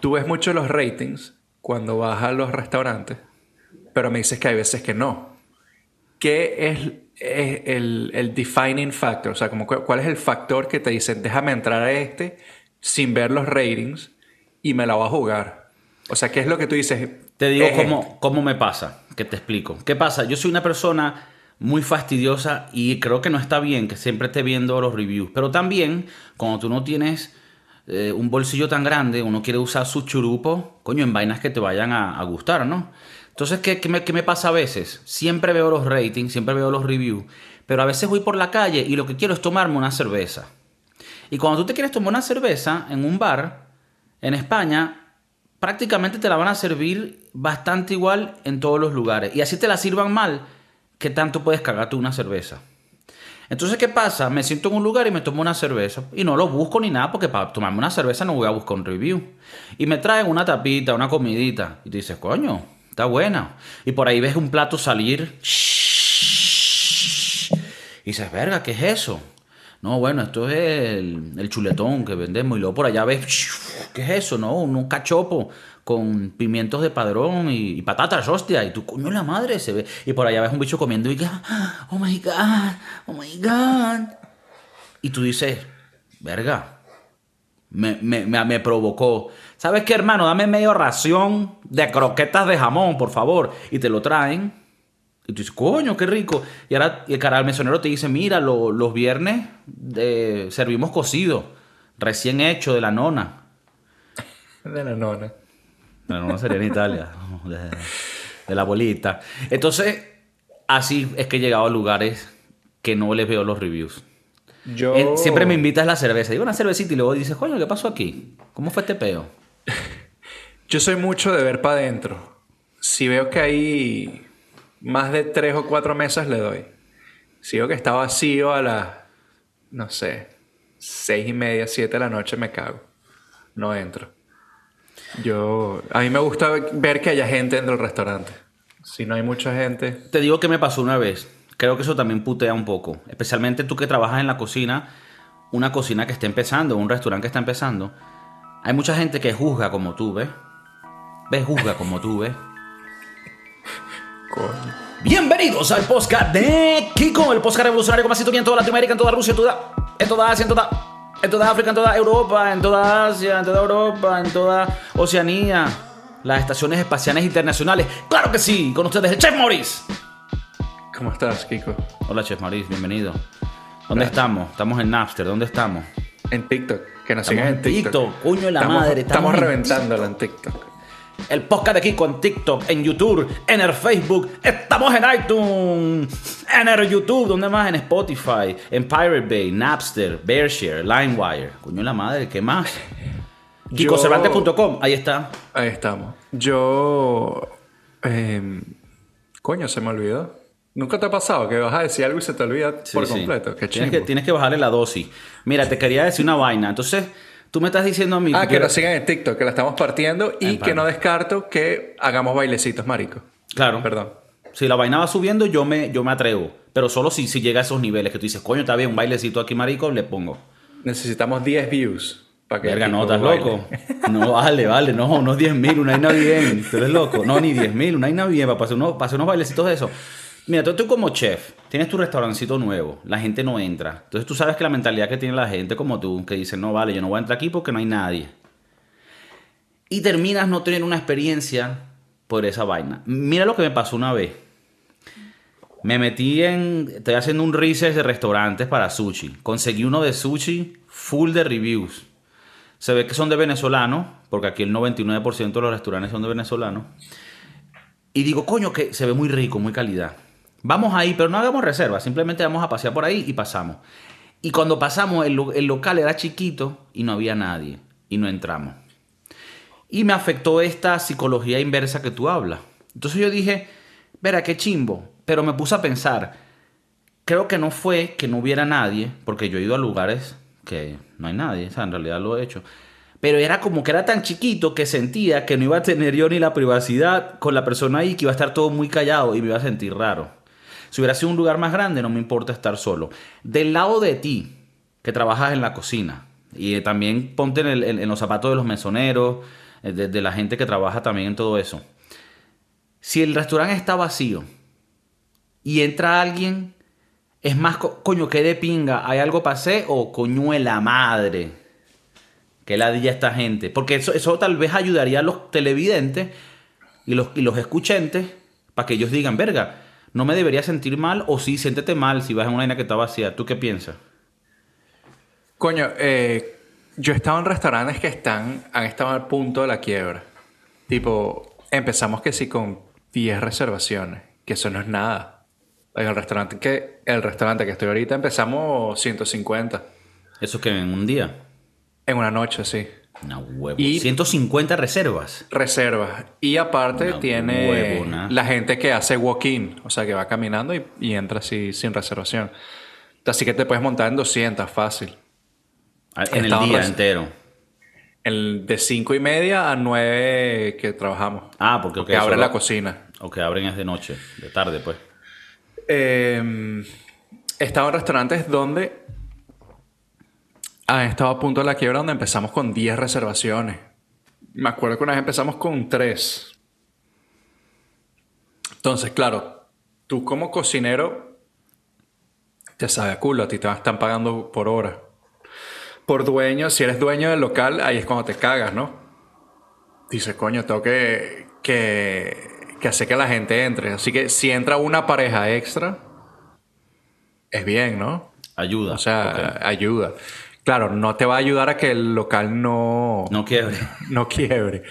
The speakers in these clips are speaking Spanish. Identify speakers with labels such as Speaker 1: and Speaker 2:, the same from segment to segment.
Speaker 1: Tú ves mucho los ratings cuando vas a los restaurantes, pero me dices que hay veces que no. ¿Qué es, el, el, defining factor? O sea, como, ¿cuál es el factor que te dice, déjame entrar a este sin ver los ratings y me la voy a jugar? O sea, ¿qué es lo que tú dices?
Speaker 2: Te digo cómo, cómo me pasa, que te explico. ¿Qué pasa? Yo soy una persona muy fastidiosa y creo que no está bien que siempre esté viendo los reviews. Pero también, cuando tú no tienes eh, un bolsillo tan grande, uno quiere usar su churupo, coño, en vainas que te vayan a, gustar, ¿no? Entonces, ¿qué, me, ¿qué, me, pasa a veces? Siempre veo los ratings, siempre veo los reviews, pero a veces voy por la calle y lo que quiero es tomarme una cerveza. Y cuando tú te quieres tomar una cerveza en un bar, en España, prácticamente te la van a servir bastante igual en todos los lugares. Y así te la sirvan mal, ¿qué tanto puedes cagarte una cerveza? Entonces, ¿qué pasa? Me siento en un lugar y me tomo una cerveza. Y no lo busco ni nada, porque para tomarme una cerveza no voy a buscar un review. Y me traen una tapita, una comidita. Y dices, coño, está buena. Y por ahí ves un plato salir. Y dices, verga, ¿qué es eso? No, bueno, esto es el, chuletón que vendemos. Y luego por allá ves, ¿qué es eso? No, un cachopo con pimientos de padrón y, patatas, hostia, y tu coño la madre se ve. Y por allá ves un bicho comiendo y que, oh my god, oh my god. Y tú dices, verga, me, me, me, provocó. ¿Sabes qué, hermano? Dame medio ración de croquetas de jamón, por favor. Y te lo traen. Y tú dices, coño, qué rico. Y ahora el cara mesonero te dice, mira, los viernes de, servimos cocido, recién hecho de la nona.
Speaker 1: De la nona.
Speaker 2: No, no sería en Italia. De, la abuelita. Entonces, así es que he llegado a lugares que no les veo los reviews. Yo... siempre me invitas la cerveza. Digo una cervecita y luego dices, coño, ¿qué pasó aquí? ¿Cómo fue este peo?
Speaker 1: Yo soy mucho de ver para adentro. Si veo que hay más de tres o cuatro mesas, le doy. Si veo que está vacío a las, no sé, seis y media, siete de la noche, me cago. No entro. Yo, a mí me gusta ver que haya gente en el restaurante. Si no hay mucha gente.
Speaker 2: Te digo que me pasó una vez. Creo que eso también putea un poco. Especialmente tú que trabajas en la cocina, una cocina que está empezando, un restaurante que está empezando. Hay mucha gente que juzga como tú, ¿ves? ¿Ves? Juzga como tú, ¿ves? Bienvenidos al podcast de Kiko, el podcast revolucionario con más en toda Latinoamérica, en toda Rusia, en toda, en toda Asia, en toda en toda África, en toda Europa, en toda Asia, en toda Europa, en toda Oceanía. Las estaciones espaciales internacionales. ¡Claro que sí! Con ustedes, el Chef Maurice.
Speaker 1: ¿Cómo estás, Kiko?
Speaker 2: Hola, Chef Maurice, bienvenido. ¿Dónde estamos? Estamos en Napster, ¿dónde estamos?
Speaker 1: En TikTok, que nos sigan en TikTok. TikTok,
Speaker 2: coño de la madre.
Speaker 1: Estamos, estamos reventándola en TikTok.
Speaker 2: El podcast de Kiko en TikTok, en YouTube, en el Facebook. Estamos en iTunes, en el YouTube, ¿dónde más? En Spotify, en Pirate Bay, Napster, Bearshare, LimeWire. Coño la madre, ¿qué más? KikoCervantes.com, ahí está.
Speaker 1: Ahí estamos. Yo. Em, coño, se me olvidó. ¿Nunca te ha pasado que vas a decir algo y se te olvida por completo?
Speaker 2: Qué tienes, que, tienes que bajarle la dosis. Mira, te quería decir una vaina. Entonces, Tú me estás diciendo a mí.
Speaker 1: Ah, que, nos sigan en TikTok, que la estamos partiendo y que no descarto que hagamos bailecitos, marico.
Speaker 2: Claro. Perdón. Si la vaina va subiendo, yo me, yo me atrevo. Pero solo si, si llega a esos niveles que tú dices, coño, está bien, un bailecito aquí, marico, le pongo.
Speaker 1: Necesitamos 10 views.
Speaker 2: Para que Verga, no, estás loco. No, vale, vale, no, unos 10 mil, una vaina bien. Tú eres loco. No, ni 10 mil, una vaina bien, para hacer unos, para hacer unos bailecitos de eso. Mira, tú, tú como chef, tienes tu restaurancito nuevo, la gente no entra. Entonces tú sabes que la mentalidad que tiene la gente como tú, que dice, no, vale, yo no voy a entrar aquí porque no hay nadie. Y terminas no teniendo una experiencia por esa vaina. Mira lo que me pasó una vez. Me metí en. Estoy haciendo un research de restaurantes para sushi. Conseguí uno de sushi full de reviews. Se ve que son de venezolanos, porque aquí el 99% de los restaurantes son de venezolanos. Y digo, coño, que se ve muy rico, muy calidad. Vamos ahí, pero no hagamos reserva, simplemente vamos a pasear por ahí y pasamos. Y cuando pasamos, el, local era chiquito y no había nadie. Y no entramos. Y me afectó esta psicología inversa que tú hablas. Entonces yo dije, verá, qué chimbo. Pero me puse a pensar, creo que no fue que no hubiera nadie, porque yo he ido a lugares que no hay nadie, o sea, en realidad lo he hecho. Pero era como que era tan chiquito que sentía que no iba a tener yo ni la privacidad con la persona ahí, que iba a estar todo muy callado y me iba a sentir raro. Si hubiera sido un lugar más grande, no me importa estar solo. Del lado de ti, que trabajas en la cocina, y también ponte en, los zapatos de los mesoneros, eh, de, la gente que trabaja también en todo eso. Si el restaurante está vacío y entra alguien, es más, coño, que de pinga, ¿hay algo pasé o coñuela madre? Que ladilla esta gente. Porque eso, tal vez ayudaría a los televidentes y los, y los escuchantes para que ellos digan, verga, no me debería sentir mal o sí, siéntete mal si vas en una vaina que está vacía. ¿Tú qué piensas?
Speaker 1: Coño, eh, yo he estado en restaurantes que están, han estado al punto de la quiebra. Tipo, empezamos que sí con 10 reservaciones, que eso no es nada. En el restaurante que, el restaurante que estoy ahorita empezamos 150.
Speaker 2: ¿Eso que en un día?
Speaker 1: En una noche, sí.
Speaker 2: Una huevo. Y 150 reservas.
Speaker 1: Reservas. Y aparte tiene la gente que hace walk-in, o sea, que va caminando y, y entra así sin reservación. Así que te puedes montar en 200 fácil.
Speaker 2: Ah, en el día entero.
Speaker 1: El de cinco y media a nueve que trabajamos.
Speaker 2: Ah, porque,
Speaker 1: okay, abren la cocina.
Speaker 2: O que abren es de noche, de tarde, pues.
Speaker 1: Eh, he estado en restaurantes donde han estado a punto de la quiebra, donde empezamos con 10 reservaciones. Me acuerdo que una vez empezamos con 3. Entonces, claro, tú como cocinero te sabe a culo, a ti te están pagando por hora por dueño, si eres dueño del local, ahí es cuando te cagas, ¿no? Dices, coño, tengo que, que, que hacer que la gente entre. Así que si entra una pareja extra, es bien, ¿no?
Speaker 2: Ayuda.
Speaker 1: O sea, ayuda. Claro, no te va a ayudar a que el local no...
Speaker 2: No quiebre.
Speaker 1: no quiebre.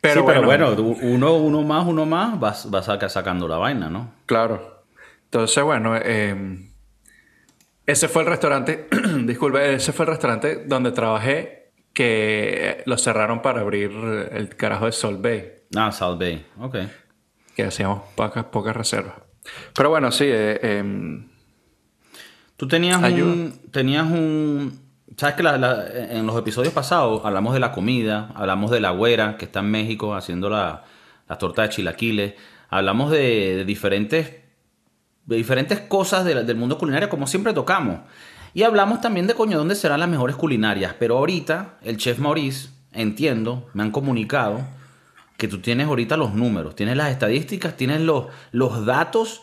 Speaker 2: Pero, bueno, pero bueno, uno, uno más, uno más, vas, vas sacando la vaina, ¿no?
Speaker 1: Claro. Entonces, bueno, eh, ese fue el restaurante, disculpe, ese fue el restaurante donde trabajé que lo cerraron para abrir el carajo de Salt Bay.
Speaker 2: Ah, Salt Bay, ok.
Speaker 1: Que hacíamos pocas, pocas reservas. Pero bueno, sí. Eh, em,
Speaker 2: Tú tenías un, tenías un... ¿Sabes que en los episodios pasados hablamos de la comida, hablamos de la güera que está en México haciendo la, la torta de chilaquiles, hablamos de diferentes de diferentes cosas del mundo culinario, como siempre tocamos. Y hablamos también de coño, dónde serán las mejores culinarias. Pero ahorita, el chef Maurice, entiendo, me han comunicado que tú tienes ahorita los números, tienes las estadísticas, tienes los, los datos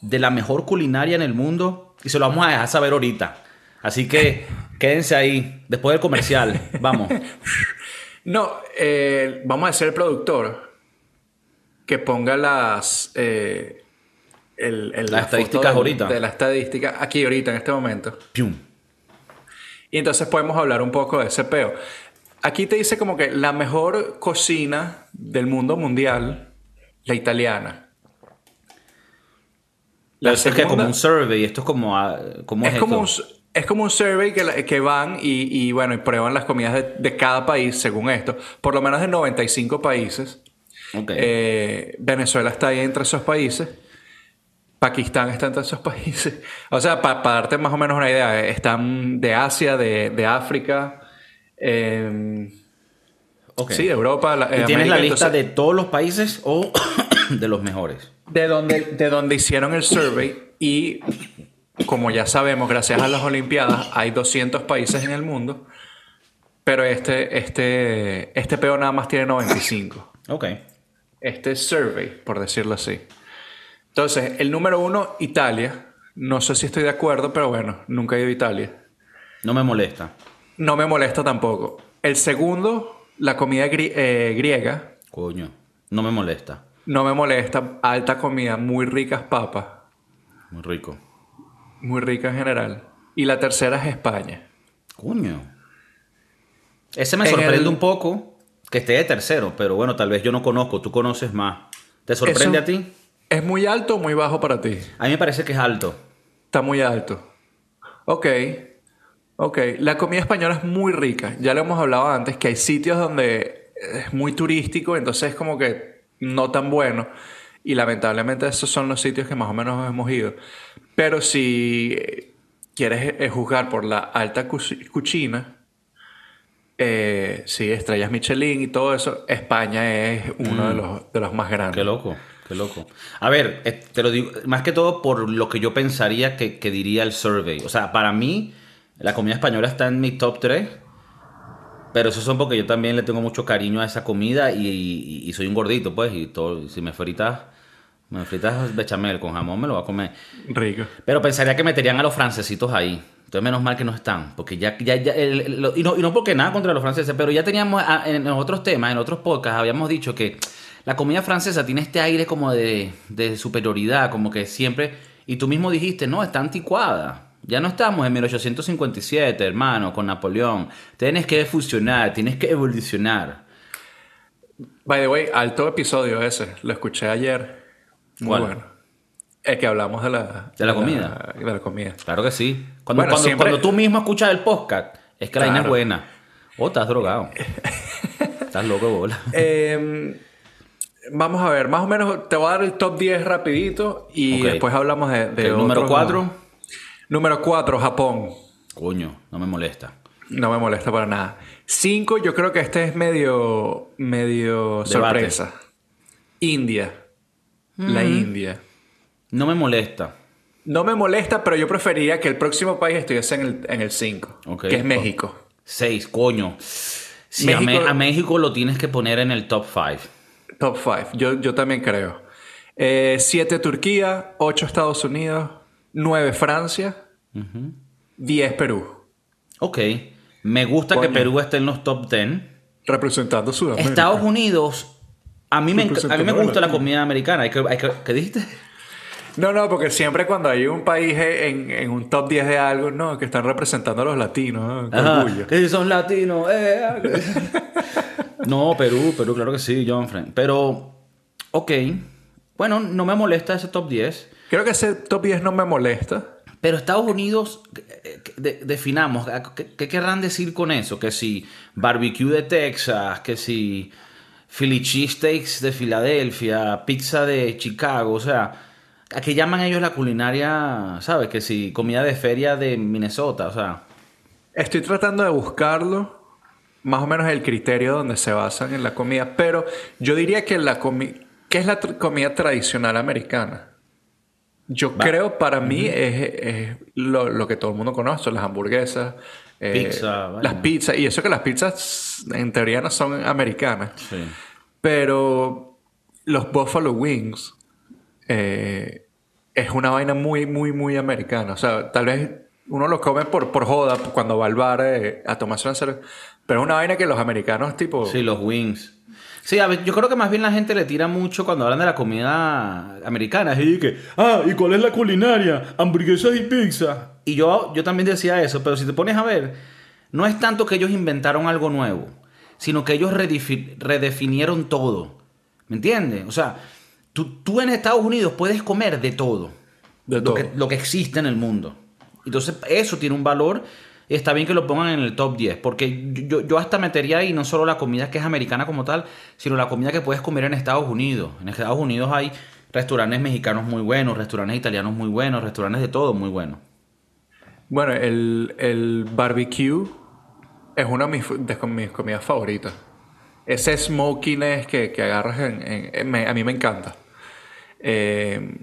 Speaker 2: de la mejor culinaria en el mundo y se lo vamos a dejar saber ahorita. Así que quédense ahí, después del comercial, vamos.
Speaker 1: No, eh, vamos a hacer el productor que ponga las, eh, el,
Speaker 2: las estadísticas ahorita.
Speaker 1: De la estadística aquí ahorita, en este momento. Y entonces podemos hablar un poco de ese peo. Aquí te dice como que la mejor cocina del mundo mundial, la italiana.
Speaker 2: La es que como un survey, esto es como...
Speaker 1: ¿cómo es, como un, es como un survey que, que van y, bueno, y prueban las comidas de, cada país según esto. Por lo menos de 95 países. Eh, Venezuela está ahí entre esos países. Pakistán está entre esos países. O sea, para darte más o menos una idea, están de Asia, de, África, eh, sí, de Europa.
Speaker 2: ¿Y tienes la lista de todos los países o de los mejores?
Speaker 1: De donde, de donde hicieron el survey y como ya sabemos, gracias a las Olimpiadas, hay 200 países en el mundo, pero este, este, este peo nada más tiene 95.
Speaker 2: Ok.
Speaker 1: Este survey, por decirlo así. Entonces, el número uno, Italia. No sé si estoy de acuerdo, pero bueno, nunca he ido a Italia.
Speaker 2: No me molesta.
Speaker 1: No me molesta tampoco. El segundo, la comida eh, griega.
Speaker 2: Coño, no me molesta.
Speaker 1: No me molesta. Alta comida, muy ricas papas.
Speaker 2: Muy rico.
Speaker 1: Muy rica en general. Y la tercera es España.
Speaker 2: Coño. Ese me sorprende un poco que esté de tercero, pero bueno, tal vez yo no conozco, tú conoces más. ¿Te sorprende a ti?
Speaker 1: ¿Es muy alto o muy bajo para ti?
Speaker 2: A mí me parece que es alto.
Speaker 1: Está muy alto. Ok. Ok. La comida española es muy rica. Ya lo hemos hablado antes, que hay sitios donde es muy turístico, entonces es como que no tan bueno. Y lamentablemente esos son los sitios que más o menos hemos ido. Pero si quieres eh, juzgar por la alta cucina, eh, sí, estrellas Michelin y todo eso, España es uno de, mm. los, de los más grandes.
Speaker 2: Qué loco. Qué loco. A ver, eh, te lo digo, más que todo por lo que yo pensaría que, diría el survey. O sea, para mí, la comida española está en mi top 3. Pero eso son porque yo también le tengo mucho cariño a esa comida y, y- y soy un gordito, pues. Y todo, si me fritas, me fritas bechamel con jamón, me lo voy a comer.
Speaker 1: Rico.
Speaker 2: Pero pensaría que meterían a los francesitos ahí. Entonces, menos mal que no están. Porque ya. ya, ya el- el- lo- y, no, y no porque nada contra los franceses, pero ya teníamos ah, en otros temas, en otros podcasts, habíamos dicho que la comida francesa tiene este aire como de, de superioridad, como que siempre. Y tú mismo dijiste, no, está anticuada. Ya no estamos en 1857, hermano, con Napoleón. Tienes que fusionar, tienes que evolucionar.
Speaker 1: By the way, alto episodio ese. Lo escuché ayer. Muy
Speaker 2: ¿Cuál?
Speaker 1: bueno. Es que hablamos de la...
Speaker 2: ¿De la comida?
Speaker 1: De la comida.
Speaker 2: Claro que sí. Cuando,
Speaker 1: Bueno,
Speaker 2: cuando,
Speaker 1: siempre-
Speaker 2: cuando tú mismo escuchas el podcast, es que la vaina es buena. O estás drogado. estás loco, bola.
Speaker 1: Eh, vamos a ver, más o menos te voy a dar el top 10 rapidito y después hablamos de... de
Speaker 2: Ok, número
Speaker 1: otros-
Speaker 2: 4.
Speaker 1: Número 4, Japón.
Speaker 2: Coño, no me molesta.
Speaker 1: No me molesta para nada. 5, yo creo que este es medio... Medio
Speaker 2: Debate.
Speaker 1: sorpresa. India. La India.
Speaker 2: No me molesta.
Speaker 1: No me molesta, pero yo preferiría que el próximo país estuviese en el, en el 5,
Speaker 2: Ok.
Speaker 1: que es México.
Speaker 2: 6, coño. Sí, a,
Speaker 1: México-
Speaker 2: Me- a México lo tienes que poner en el top 5.
Speaker 1: Top 5, yo, yo también creo. 7 Turquía, 8 Estados Unidos, 9 Francia, 10 Perú.
Speaker 2: Ok. Me gusta que
Speaker 1: Coño.
Speaker 2: Perú esté en los top 10.
Speaker 1: Representando Sudamérica.
Speaker 2: Estados Unidos, a mí me, a mí me gusta la comida americana. Hay que, hay que- ¿Qué dijiste?
Speaker 1: No, no, porque siempre cuando hay un país en, en un top 10 de algo, no, que están representando a los latinos, ¿no? Qué
Speaker 2: Ajá,
Speaker 1: orgullo.
Speaker 2: que si son latinos. eh, ah, que- no, Perú, Perú, claro que sí, John Frank. Pero, ok. Bueno, no me molesta ese top 10.
Speaker 1: Creo que ese top 10 no me molesta.
Speaker 2: Pero Estados Unidos, eh, de- definamos, ¿qué, qué querrán decir con eso? Que si barbecue de Texas, que si Philly cheesesteaks de Filadelfia, pizza de Chicago, o sea, ¿a qué llaman ellos la culinaria, sabes? Que si comida de feria de Minnesota, o sea,
Speaker 1: Estoy tratando de buscarlo, más o menos el criterio donde se basan en la comida, pero yo diría que la comida, ¿qué es la comida tradicional americana? Yo
Speaker 2: Va.
Speaker 1: creo para mí es, es lo, lo que todo el mundo conoce, las hamburguesas, eh,
Speaker 2: Pizza,
Speaker 1: las pizzas, y eso que las pizzas en teoría no son americanas,
Speaker 2: sí.
Speaker 1: Pero los Buffalo Wings eh, es una vaina muy, muy, muy americana. O sea, tal vez uno lo come por, por joda cuando va al bar eh, a tomarse cerveza. Pero es una vaina que los americanos, tipo.
Speaker 2: Sí, los wings. Sí, yo creo que más bien la gente le tira mucho cuando hablan de la comida americana. Así que, ah, ¿y cuál es la culinaria? Hamburguesas y pizza. Y yo, yo también decía eso, pero si te pones a ver, no es tanto que ellos inventaron algo nuevo, sino que ellos redefi- redefinieron todo. ¿Me entiendes? O sea, tú, tú en Estados Unidos puedes comer de todo.
Speaker 1: De
Speaker 2: lo,
Speaker 1: todo.
Speaker 2: Que, lo que existe en el mundo. Entonces, eso tiene un valor. y Está bien que lo pongan en el top 10, porque yo, yo hasta metería ahí no solo la comida que es americana como tal, sino la comida que puedes comer en Estados Unidos. En Estados Unidos hay restaurantes mexicanos muy buenos, restaurantes italianos muy buenos, restaurantes de todo muy buenos.
Speaker 1: Bueno, el, el barbecue es una de mis, de com- mis comidas favoritas. Ese smokiness que, que agarras en, en- en- me- a mí me encanta. Eh,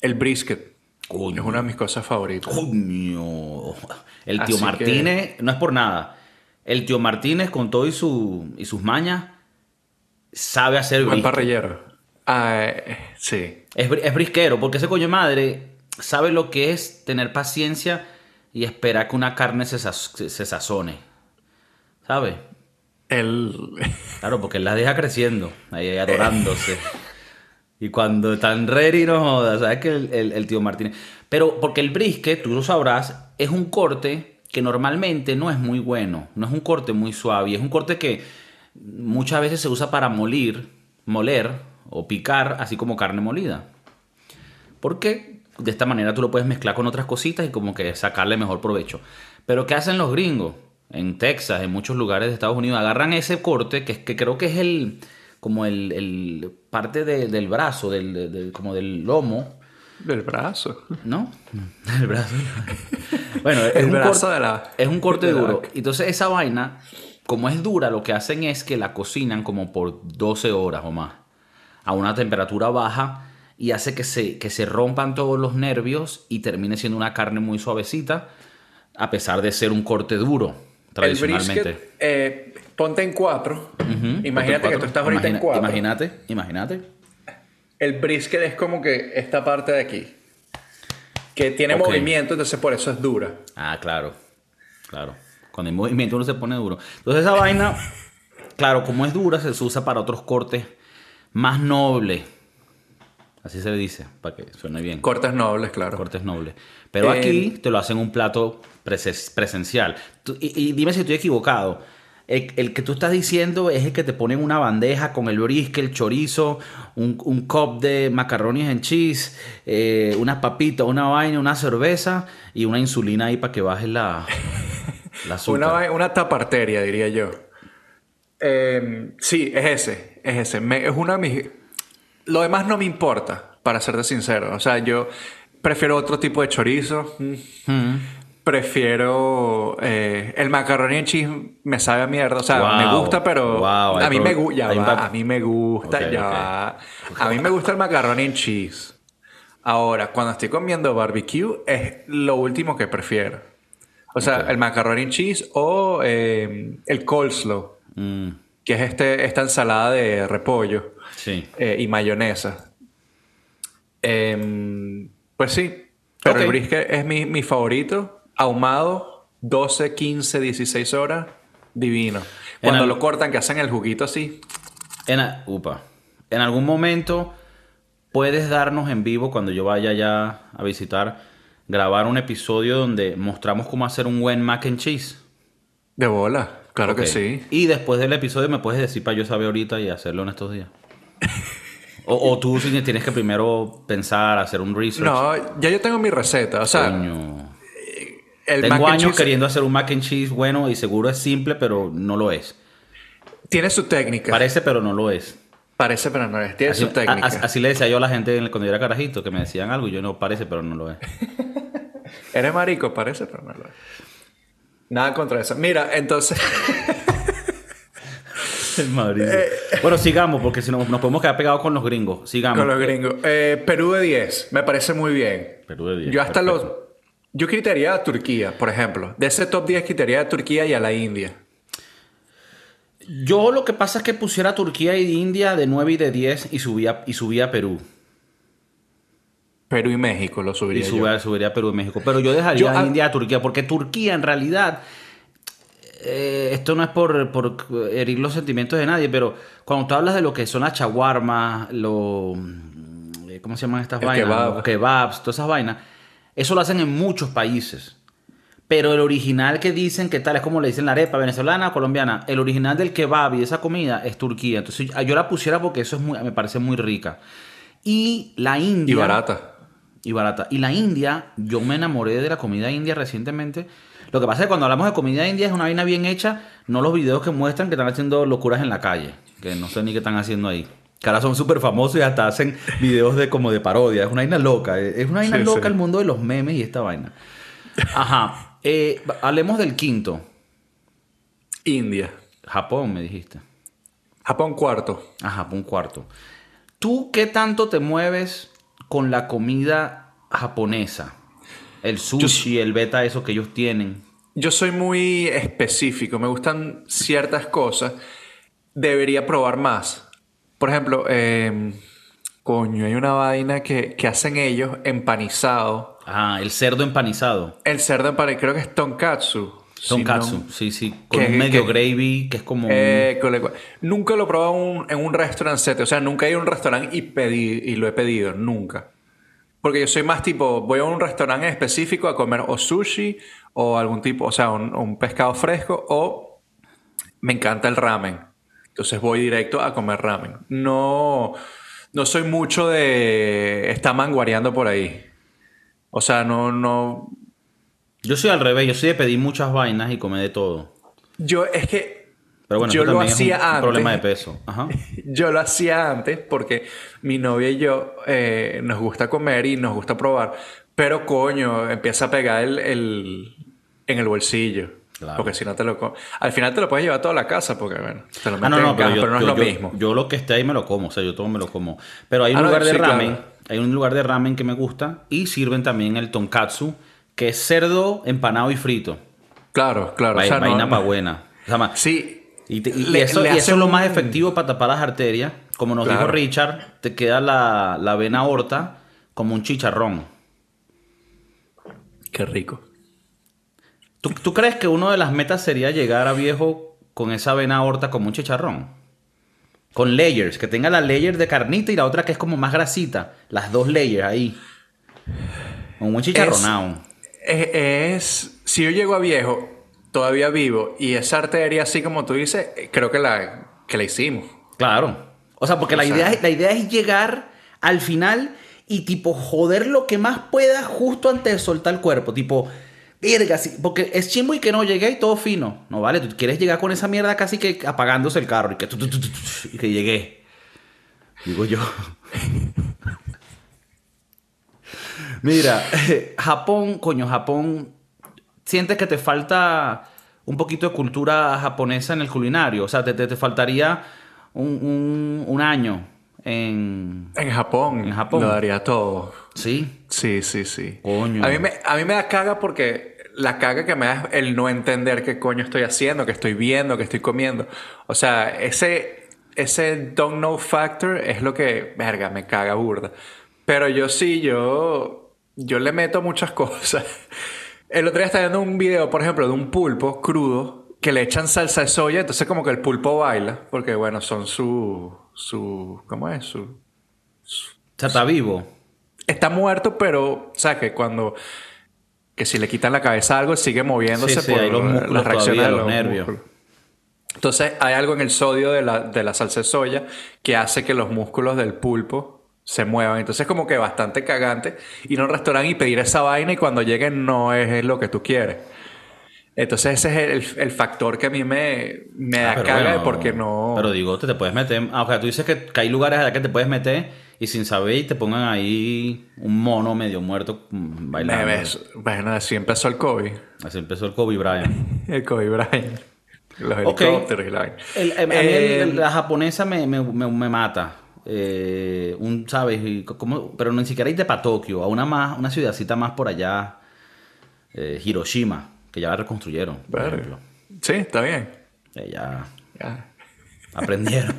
Speaker 1: el brisket
Speaker 2: Coño.
Speaker 1: es una de mis cosas favoritas.
Speaker 2: Coño. El tío
Speaker 1: Así
Speaker 2: Martínez, no es por nada. El tío Martínez, con todo y, su, y sus mañas, sabe hacer
Speaker 1: Buen
Speaker 2: brisket.
Speaker 1: parrillero. Ah, sí.
Speaker 2: Es, es brisquero, porque ese coño madre sabe lo que es tener paciencia y esperar que una carne se, se- se sazone. ¿Sabe?
Speaker 1: El...
Speaker 2: Claro, porque él la deja creciendo, ahí adorándose. Y cuando están ready, no jodas, ¿sabes? Que el, el- el tío Martínez. Pero porque el brisket, tú lo sabrás, es un corte que normalmente no es muy bueno, no es un corte muy suave, y es un corte que muchas veces se usa para molir, moler o picar, así como carne molida. Porque de esta manera tú lo puedes mezclar con otras cositas y como que sacarle mejor provecho. Pero ¿qué hacen los gringos? En Texas, en muchos lugares de Estados Unidos, agarran ese corte que, es- que creo que es el como el, el parte de- del brazo, del, de- del- como del lomo,
Speaker 1: Del brazo.
Speaker 2: ¿no? El brazo. bueno, es
Speaker 1: El
Speaker 2: un
Speaker 1: brazo
Speaker 2: corte,
Speaker 1: de la-
Speaker 2: es un corte
Speaker 1: de la
Speaker 2: duro.
Speaker 1: vaca.
Speaker 2: Entonces esa vaina, como es dura, lo que hacen es que la cocinan como por 12 horas o más, a una temperatura baja y hace que se, que se rompan todos los nervios y termine siendo una carne muy suavecita, a pesar de ser un corte duro,
Speaker 1: El brisket, eh, ponte en cuatro. Imagínate que tú estás ahorita en cuatro.
Speaker 2: Imagínate, imagínate.
Speaker 1: El brisket es como que esta parte de aquí. Que tiene movimiento, entonces por eso es dura.
Speaker 2: Ah, claro. Claro. Cuando hay movimiento uno se pone duro. Entonces esa vaina, claro, como es dura, se usa para otros cortes más nobles. Así se le dice, para que suene bien.
Speaker 1: Cortes nobles, claro.
Speaker 2: Cortes nobles. Pero aquí te lo hacen un plato presencial. y, dime si estoy equivocado. El, que tú estás diciendo es el que te ponen una bandeja con el brisket, el chorizo, un, un cup de macarrones en cheese, eh, unas papitas, una vaina, una cerveza y una insulina ahí para que bajes la, la
Speaker 1: una, una taparteria, diría yo. Em, sí, es ese. Es ese. es una de mis. Lo demás no me importa, para serte sincero. O sea, yo prefiero otro tipo de chorizo. Mm prefiero eh, el macarrón en cheese me sabe a mierda o sea me gusta pero a, mí me, ya a mí me gusta ya a mí me gusta el macarrón en cheese. Ahora cuando estoy comiendo barbecue es lo último que prefiero. O sea el macarrón en cheese o eh, el coleslaw mm. que es este esta ensalada de repollo eh, y mayonesa. Em, pues sí pero el brisket es mi, mi favorito ahumado, 12, 15, 16 horas, divino. Cuando lo cortan, que hacen el juguito así.
Speaker 2: En, upa. En algún momento puedes darnos en vivo, cuando yo vaya ya a visitar, grabar un episodio donde mostramos cómo hacer un buen mac and cheese.
Speaker 1: De bola, claro que sí.
Speaker 2: Y después del episodio me puedes decir para yo saber ahorita y hacerlo en estos días. o, tú tienes que primero pensar, hacer un research.
Speaker 1: No, ya yo tengo mi receta. O sea,
Speaker 2: tengo años queriendo hacer un mac and cheese bueno y seguro es simple, pero no lo es.
Speaker 1: Tiene su técnica.
Speaker 2: Parece, pero no lo es.
Speaker 1: Parece, pero no es. Tiene su técnica.
Speaker 2: así le decía yo a la gente cuando yo era carajito, que me decían algo y yo no, parece, pero no lo es.
Speaker 1: Eres marico, parece, pero no lo es. Nada contra eso. Mira, entonces...
Speaker 2: Eh, bueno, sigamos, porque si no nos podemos quedar pegados con los gringos. Sigamos.
Speaker 1: Con los gringos. Eh, Perú de 10, me parece muy bien. Perú de 10. Yo hasta los yo quitaría a Turquía, por ejemplo. De ese top 10 quitaría a Turquía y a la India.
Speaker 2: Yo lo que pasa es que pusiera a Turquía y India de 9 y de 10 y subía, y subía a Perú.
Speaker 1: Perú y México lo subiría.
Speaker 2: Y subiría, subiría a Perú y México. Pero yo dejaría a India a Turquía, porque Turquía en realidad. Eh, esto no es por, herir los sentimientos de nadie, pero cuando tú hablas de lo que son las chaguarmas, los. ¿Cómo se llaman estas vainas? Los kebabs, todas esas vainas eso lo hacen en muchos países. Pero el original que dicen que tal es como le dicen la arepa venezolana o colombiana, el original del kebab y esa comida es Turquía. Entonces yo la pusiera porque eso es me parece muy rica. Y la India.
Speaker 1: Y barata.
Speaker 2: Y barata. Y la India, yo me enamoré de la comida india recientemente. Lo que pasa es que cuando hablamos de comida india es una vaina bien hecha, no los videos que muestran que están haciendo locuras en la calle, que no sé ni qué están haciendo ahí que ahora son súper famosos y hasta hacen videos de como de parodia. Es una vaina loca. Es una vaina loca el mundo de los memes y esta vaina. Ajá. Eh, hablemos del quinto.
Speaker 1: India.
Speaker 2: Japón, me dijiste.
Speaker 1: Japón cuarto.
Speaker 2: Ah, Japón cuarto. ¿Tú qué tanto te mueves con la comida japonesa? El sushi, el beta, eso que ellos tienen.
Speaker 1: Yo soy muy específico. Me gustan ciertas cosas. Debería probar más por ejemplo, em, coño, hay una vaina que, hacen ellos empanizado.
Speaker 2: Ah, el cerdo empanizado.
Speaker 1: El cerdo empanizado, creo que es tonkatsu.
Speaker 2: Tonkatsu, sí, sí. Con un medio gravy, que es como.
Speaker 1: Eh, nunca lo he probado en un restaurante, o sea, nunca he ido a un restaurante y, pedí, y lo he pedido, nunca. Porque yo soy más tipo, voy a un restaurante específico a comer o sushi o algún tipo, o sea, un pescado fresco o me encanta el ramen. Entonces voy directo a comer ramen. No, no soy mucho de estar manguareando por ahí. O sea, no, no.
Speaker 2: Yo soy al revés, yo soy de pedir muchas vainas y comer de todo.
Speaker 1: Yo es que. Pero bueno, yo lo hacía es un antes.
Speaker 2: Problema de peso. Ajá.
Speaker 1: yo lo hacía antes porque mi novia y yo eh, nos gusta comer y nos gusta probar. Pero coño, empieza a pegar el, el en el bolsillo. Porque si no te lo... Al final te lo puedes llevar a toda la casa porque, bueno, te lo ah, no, no, pero, no es lo mismo.
Speaker 2: Yo lo que esté ahí me lo como, o sea, yo todo me lo como. Pero hay un ah, lugar de ramen, hay un lugar de ramen que me gusta y sirven también el tonkatsu, que es cerdo empanado y frito.
Speaker 1: Claro, claro.
Speaker 2: Vaina, o sea, vaina buena.
Speaker 1: sí,
Speaker 2: Y, te- y
Speaker 1: Le-
Speaker 2: eso, y eso es lo más efectivo para tapar las arterias. Como nos dijo. Richard, te queda la, la vena aorta como un chicharrón.
Speaker 1: Qué rico.
Speaker 2: ¿Tú, tú crees que una de las metas sería llegar a viejo con esa vena aorta como un chicharrón? Con layers, que tenga la layer de carnita y la otra que es como más grasita. Las dos layers ahí. Como un chicharronado.
Speaker 1: Es, es- si yo llego a viejo, todavía vivo, y esa arteria, así como tú dices, creo que la, que la hicimos.
Speaker 2: Claro. O sea, porque la,
Speaker 1: sea-
Speaker 2: idea, es- la idea es llegar al final y tipo joder lo que más pueda justo antes de soltar el cuerpo. Tipo, verga, sí, porque es chimbo y que no llegué y todo fino. No vale, tú quieres llegar con esa mierda casi que apagándose el carro y que, tu, tu, tu, tu, tu, y que llegué. Digo yo. Mira, Japón, coño, Japón, ¿sientes que te falta un poquito de cultura japonesa en el culinario? O sea, te, te, te faltaría un, un- un año en...
Speaker 1: En Japón,
Speaker 2: En Japón.
Speaker 1: lo daría todo.
Speaker 2: Sí.
Speaker 1: Sí, sí, sí.
Speaker 2: Coño.
Speaker 1: A mí, me, a mí me da caga porque la caga que me da es el no entender qué coño estoy haciendo, qué estoy viendo, qué estoy comiendo. O sea, ese, ese don't know factor es lo que, verga, me caga burda. Pero yo sí, yo, yo le meto muchas cosas. El otro día estaba viendo un video, por ejemplo, de un pulpo crudo que le echan salsa de soya, entonces como que el pulpo baila, porque bueno, son su, su, ¿cómo es? Su,
Speaker 2: sea, está vivo.
Speaker 1: Está muerto, pero, o sea, que cuando. Que si le quitan la cabeza a algo, sigue moviéndose
Speaker 2: Sí, sí,
Speaker 1: por
Speaker 2: los músculos
Speaker 1: las reacciones
Speaker 2: todavía,
Speaker 1: de
Speaker 2: los nervios.
Speaker 1: músculos. Entonces, hay algo en el sodio de la, de la salsa de soya que hace que los músculos del pulpo se muevan. Entonces, como que bastante cagante ir a un restaurante y pedir esa vaina y cuando lleguen no es lo que tú quieres. Entonces, ese es el, el factor que a mí me, me da
Speaker 2: Ah,
Speaker 1: caga de
Speaker 2: bueno,
Speaker 1: porque no.
Speaker 2: Pero digo, te, te puedes meter. Ah, o sea, tú dices que, que hay lugares allá que te puedes meter y sin saber y te pongan ahí un mono medio muerto mm, bailando.
Speaker 1: ves. Bueno, así empezó el COVID.
Speaker 2: Así empezó el Kobe Bryant.
Speaker 1: El Kobe Bryant. Los helicópteros y la
Speaker 2: a mí
Speaker 1: Eh,
Speaker 2: el- la japonesa me, me, me- me mata. Eh, un, ¿sabes? Como- pero ni siquiera irte para Tokio, a una, más, una ciudadcita más por allá, eh, Hiroshima, que ya la reconstruyeron, por ejemplo.
Speaker 1: Sí, está bien.
Speaker 2: Ya
Speaker 1: Ya,
Speaker 2: aprendieron.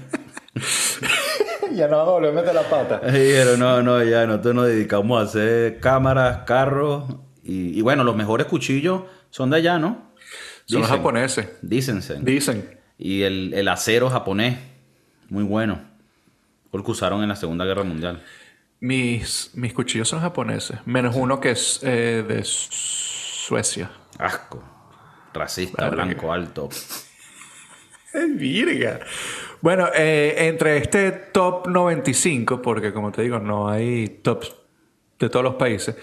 Speaker 1: ya no vamos a volver a meter la pata.
Speaker 2: Pero no, no, ya nosotros nos dedicamos a hacer cámaras, carros y, y bueno, los mejores cuchillos son de allá, ¿no?
Speaker 1: Son los
Speaker 2: Dicen.
Speaker 1: japoneses.
Speaker 2: Dícense.
Speaker 1: Dicen.
Speaker 2: Y el, el acero japonés, muy bueno. Fue el que usaron en la Segunda Guerra Mundial.
Speaker 1: Mis, mis cuchillos son japoneses. Menos uno que es eh, de Suecia.
Speaker 2: Asco. Racista, blanco, alto.
Speaker 1: Virga. Bueno, eh, entre este top 95, porque como te digo, no hay tops de todos los países,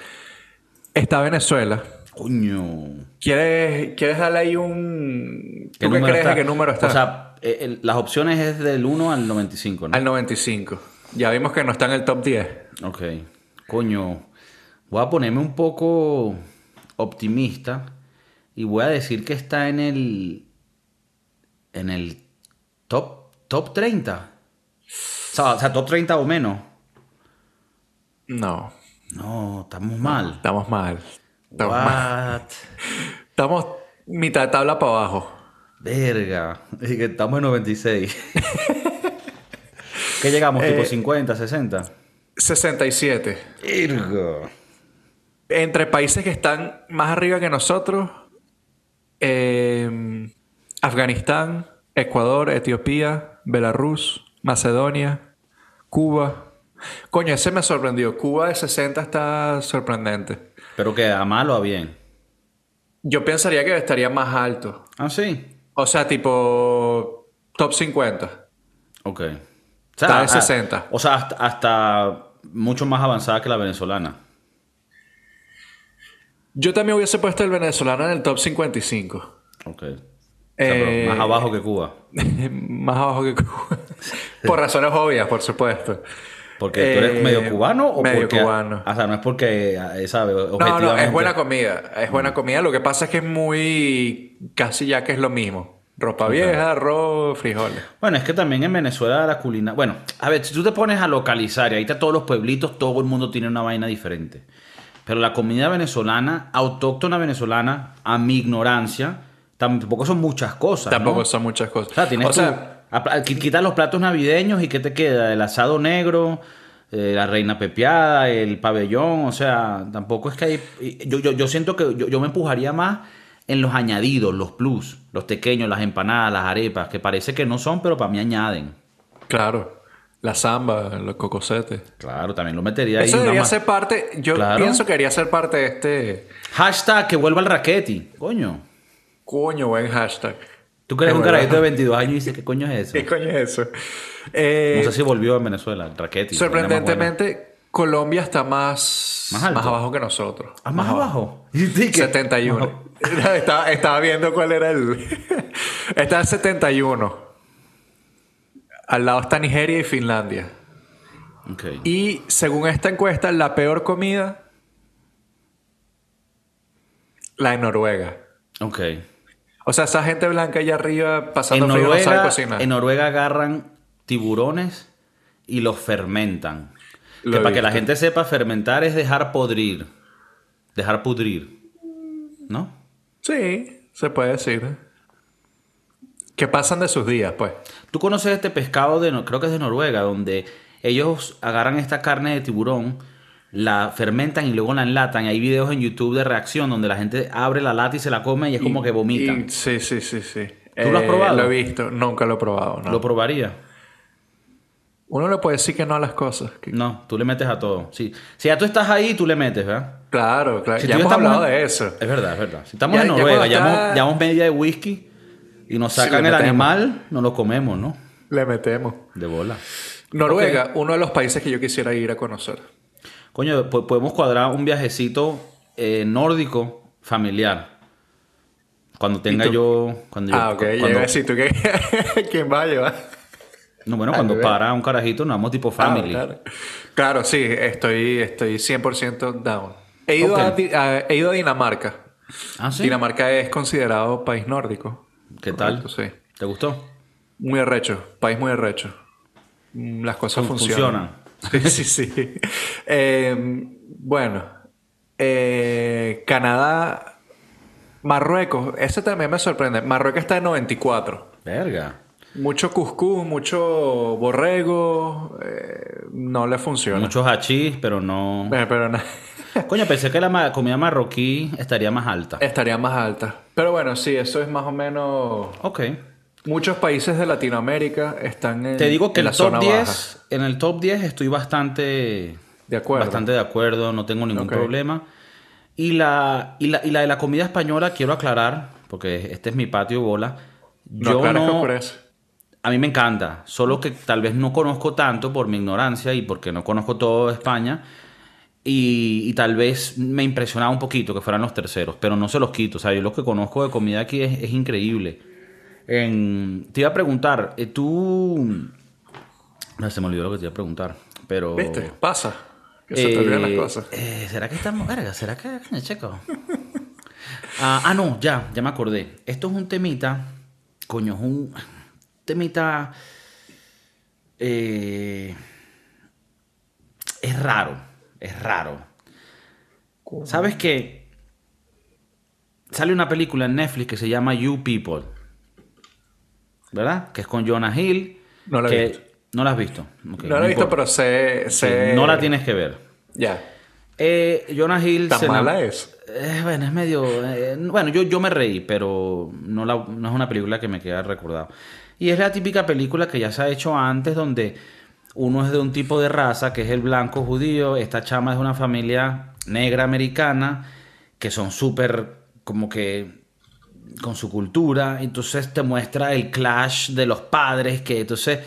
Speaker 1: está Venezuela.
Speaker 2: Coño.
Speaker 1: ¿Quieres, ¿Quieres darle ahí un... ¿Tú qué crees
Speaker 2: está?
Speaker 1: de qué número está?
Speaker 2: O sea, eh, el- las opciones es del 1 al 95, ¿no?
Speaker 1: Al 95. Ya vimos que no está en el top 10.
Speaker 2: Ok. Coño. Voy a ponerme un poco optimista y voy a decir que está en el. En el top, top 30. O sea, top 30 o menos.
Speaker 1: No,
Speaker 2: No, estamos mal.
Speaker 1: estamos mal. Estamos mal.
Speaker 2: What?
Speaker 1: Estamos mitad de tabla para abajo.
Speaker 2: Verga. Estamos en 96. ¿Qué llegamos? ¿Tipo
Speaker 1: Eh,
Speaker 2: 50, 60?
Speaker 1: 67.
Speaker 2: Verga.
Speaker 1: Entre países que están más arriba que nosotros, eh, Afganistán, Ecuador, Etiopía, Belarus, Macedonia, Cuba. Coño, ese me sorprendió. Cuba de 60 está sorprendente.
Speaker 2: Pero que a mal o a bien.
Speaker 1: Yo pensaría que estaría más alto.
Speaker 2: Ah, sí.
Speaker 1: O sea, tipo top 50.
Speaker 2: Ok. O
Speaker 1: Está de
Speaker 2: ah,
Speaker 1: 60.
Speaker 2: O sea, hasta, hasta mucho más avanzada que la venezolana.
Speaker 1: Yo también hubiese puesto el venezolano en el top 55.
Speaker 2: Ok. O sea, pero
Speaker 1: Eh,
Speaker 2: más abajo que Cuba.
Speaker 1: más abajo que Cuba. por razones obvias, por supuesto.
Speaker 2: Porque tú eres
Speaker 1: Eh,
Speaker 2: medio cubano o
Speaker 1: medio
Speaker 2: porque.
Speaker 1: cubano.
Speaker 2: O sea, no es porque, eh, ¿sabes?
Speaker 1: No, no, es buena comida. Es buena comida. Lo que pasa es que es muy... Casi ya que es lo mismo. Ropa vieja, arroz, frijoles.
Speaker 2: Bueno, es que también en Venezuela la culina. Bueno, a ver, si tú te pones a localizar y ahí está todos los pueblitos, todo el mundo tiene una vaina diferente. Pero la comida venezolana, autóctona venezolana, a mi ignorancia, Tampoco son muchas cosas.
Speaker 1: Tampoco
Speaker 2: ¿no?
Speaker 1: son muchas cosas.
Speaker 2: O sea, tienes
Speaker 1: O sea,
Speaker 2: quitas los platos navideños y ¿qué te queda? El asado negro, eh, la reina pepiada, el pabellón. O sea, tampoco es que hay. Yo, yo, yo siento que yo, yo me empujaría más en los añadidos, los plus, los pequeños, las empanadas, las arepas, que parece que no son, pero para mí añaden.
Speaker 1: claro. La samba, los cocosetes.
Speaker 2: Claro, también lo metería ahí.
Speaker 1: Eso debería ser parte. Yo
Speaker 2: Claro.
Speaker 1: pienso que debería ser parte de este.
Speaker 2: Hashtag que vuelva el raqueti. Coño.
Speaker 1: Coño, buen hashtag.
Speaker 2: Tú que eres
Speaker 1: Es
Speaker 2: un carajito de 22 años y dices, ¿qué coño es eso?
Speaker 1: ¿Qué coño es eso? Eh,
Speaker 2: No sé si volvió en Venezuela, el raqueti.
Speaker 1: sorprendentemente, Colombia está más,
Speaker 2: Más
Speaker 1: abajo que nosotros.
Speaker 2: Ah, más abajo. ¿Y tú qué?
Speaker 1: 71. estaba, estaba viendo cuál era el. está en 71. Al lado está Nigeria y Finlandia.
Speaker 2: Ok.
Speaker 1: Y según esta encuesta, la peor comida. La de Noruega.
Speaker 2: Ok.
Speaker 1: O sea, esa gente blanca allá arriba
Speaker 2: En
Speaker 1: pasando frío no sabe
Speaker 2: Noruega,
Speaker 1: cocinar.
Speaker 2: en Noruega agarran tiburones y los fermentan.
Speaker 1: Lo
Speaker 2: que para que la gente sepa, fermentar es dejar podrir. Dejar pudrir. ¿No?
Speaker 1: Sí, se puede decir. Que pasan de sus días, pues.
Speaker 2: Tú conoces este pescado de, creo que es de Noruega, donde ellos agarran esta carne de tiburón, la fermentan y luego la enlatan. Hay videos en YouTube de reacción donde la gente abre la lata y se la come y es como que vomitan.
Speaker 1: Y- sí, sí, sí, sí.
Speaker 2: ¿Tú lo has probado?
Speaker 1: Lo he visto, nunca lo he probado. No.
Speaker 2: ¿Lo probaría?
Speaker 1: Uno le puede decir que no a las cosas. que-
Speaker 2: No, tú le metes a todo. Sí. Si ya tú estás ahí, tú le metes, ¿verdad?
Speaker 1: Claro, claro.
Speaker 2: Si
Speaker 1: ya hemos hablado
Speaker 2: en-
Speaker 1: de eso.
Speaker 2: Es verdad, es verdad. Si estamos
Speaker 1: Ya-
Speaker 2: en
Speaker 1: ya
Speaker 2: Noruega, llevamos,
Speaker 1: está-
Speaker 2: llevamos media de whisky y nos sacan el animal, no lo comemos, ¿no?
Speaker 1: Le metemos.
Speaker 2: De bola.
Speaker 1: Noruega, uno de los países que yo quisiera ir a conocer.
Speaker 2: Coño, po- podemos cuadrar un viajecito eh, nórdico familiar. Cuando tenga yo. Cuando yo
Speaker 1: ah, ok.
Speaker 2: cuando-
Speaker 1: Llega así, ¿tú qué? ¿Quién va a llevar?
Speaker 2: no, bueno, cuando para un carajito, nos vamos tipo family.
Speaker 1: Ah, claro. Claro, sí. Estoy, estoy 100% down. He ido, a, he ido a Dinamarca.
Speaker 2: Ah, sí.
Speaker 1: Dinamarca es considerado país nórdico.
Speaker 2: ¿Qué tal?
Speaker 1: Sí.
Speaker 2: ¿Te gustó?
Speaker 1: Muy arrecho. País muy arrecho. Mm, Las cosas
Speaker 2: Fun-
Speaker 1: funcionan. Sí, sí, sí. Eh, bueno. eh, Canadá. Marruecos. Ese también me sorprende. Marruecos está en 94.
Speaker 2: Verga.
Speaker 1: Mucho cuscús, mucho borrego. eh, no le funciona.
Speaker 2: Muchos hachís, pero no.
Speaker 1: Eh, pero no.
Speaker 2: Coño, pensé que la comida marroquí estaría más alta.
Speaker 1: Estaría más alta. Pero bueno, sí, eso es más o menos.
Speaker 2: Ok.
Speaker 1: Muchos países de Latinoamérica están en.
Speaker 2: Te digo que
Speaker 1: en
Speaker 2: el
Speaker 1: la
Speaker 2: top
Speaker 1: zona
Speaker 2: 10,
Speaker 1: baja.
Speaker 2: en el top 10 estoy bastante
Speaker 1: De acuerdo.
Speaker 2: bastante de acuerdo, no tengo ningún problema. Y la, y, la, y la de la comida española quiero aclarar, porque este es mi patio bola.
Speaker 1: No
Speaker 2: Yo
Speaker 1: que
Speaker 2: no,
Speaker 1: oscurece.
Speaker 2: a mí me encanta, solo que tal vez no conozco tanto por mi ignorancia y porque no conozco todo España. Y, y tal vez me impresionaba un poquito que fueran los terceros, pero no se los quito. O sea, yo lo que conozco de comida aquí es, es increíble. En- te iba a preguntar, eh, tú... No, se me olvidó lo que te iba a preguntar, pero...
Speaker 1: ¿Viste? Pasa. Que se te olvidan las
Speaker 2: Eh,
Speaker 1: cosas.
Speaker 2: eh, ¿Será que estamos verga? ¿Será que checo? ah, ah, no, ya, ya me acordé. Esto es un temita. Coño, es un temita. eh, es raro. Es raro. ¿Sabes qué? Sale una película en Netflix que se llama You People. ¿Verdad? Que es con Jonah Hill.
Speaker 1: No la he visto.
Speaker 2: No la has visto.
Speaker 1: No lo he visto, pero sé.
Speaker 2: Sí, no la tienes que ver.
Speaker 1: Ya.
Speaker 2: Eh, Jonah Hill
Speaker 1: ¿Tan
Speaker 2: se
Speaker 1: mala es?
Speaker 2: Eh, bueno, es medio. eh, bueno, yo, yo me reí, pero no, la- no es una película que me queda recordado. Y es la típica película que ya se ha hecho antes, donde uno es de un tipo de raza, que es el blanco judío, esta chama es de una familia negra americana, que son súper como que con su cultura, entonces te muestra el clash de los padres, que entonces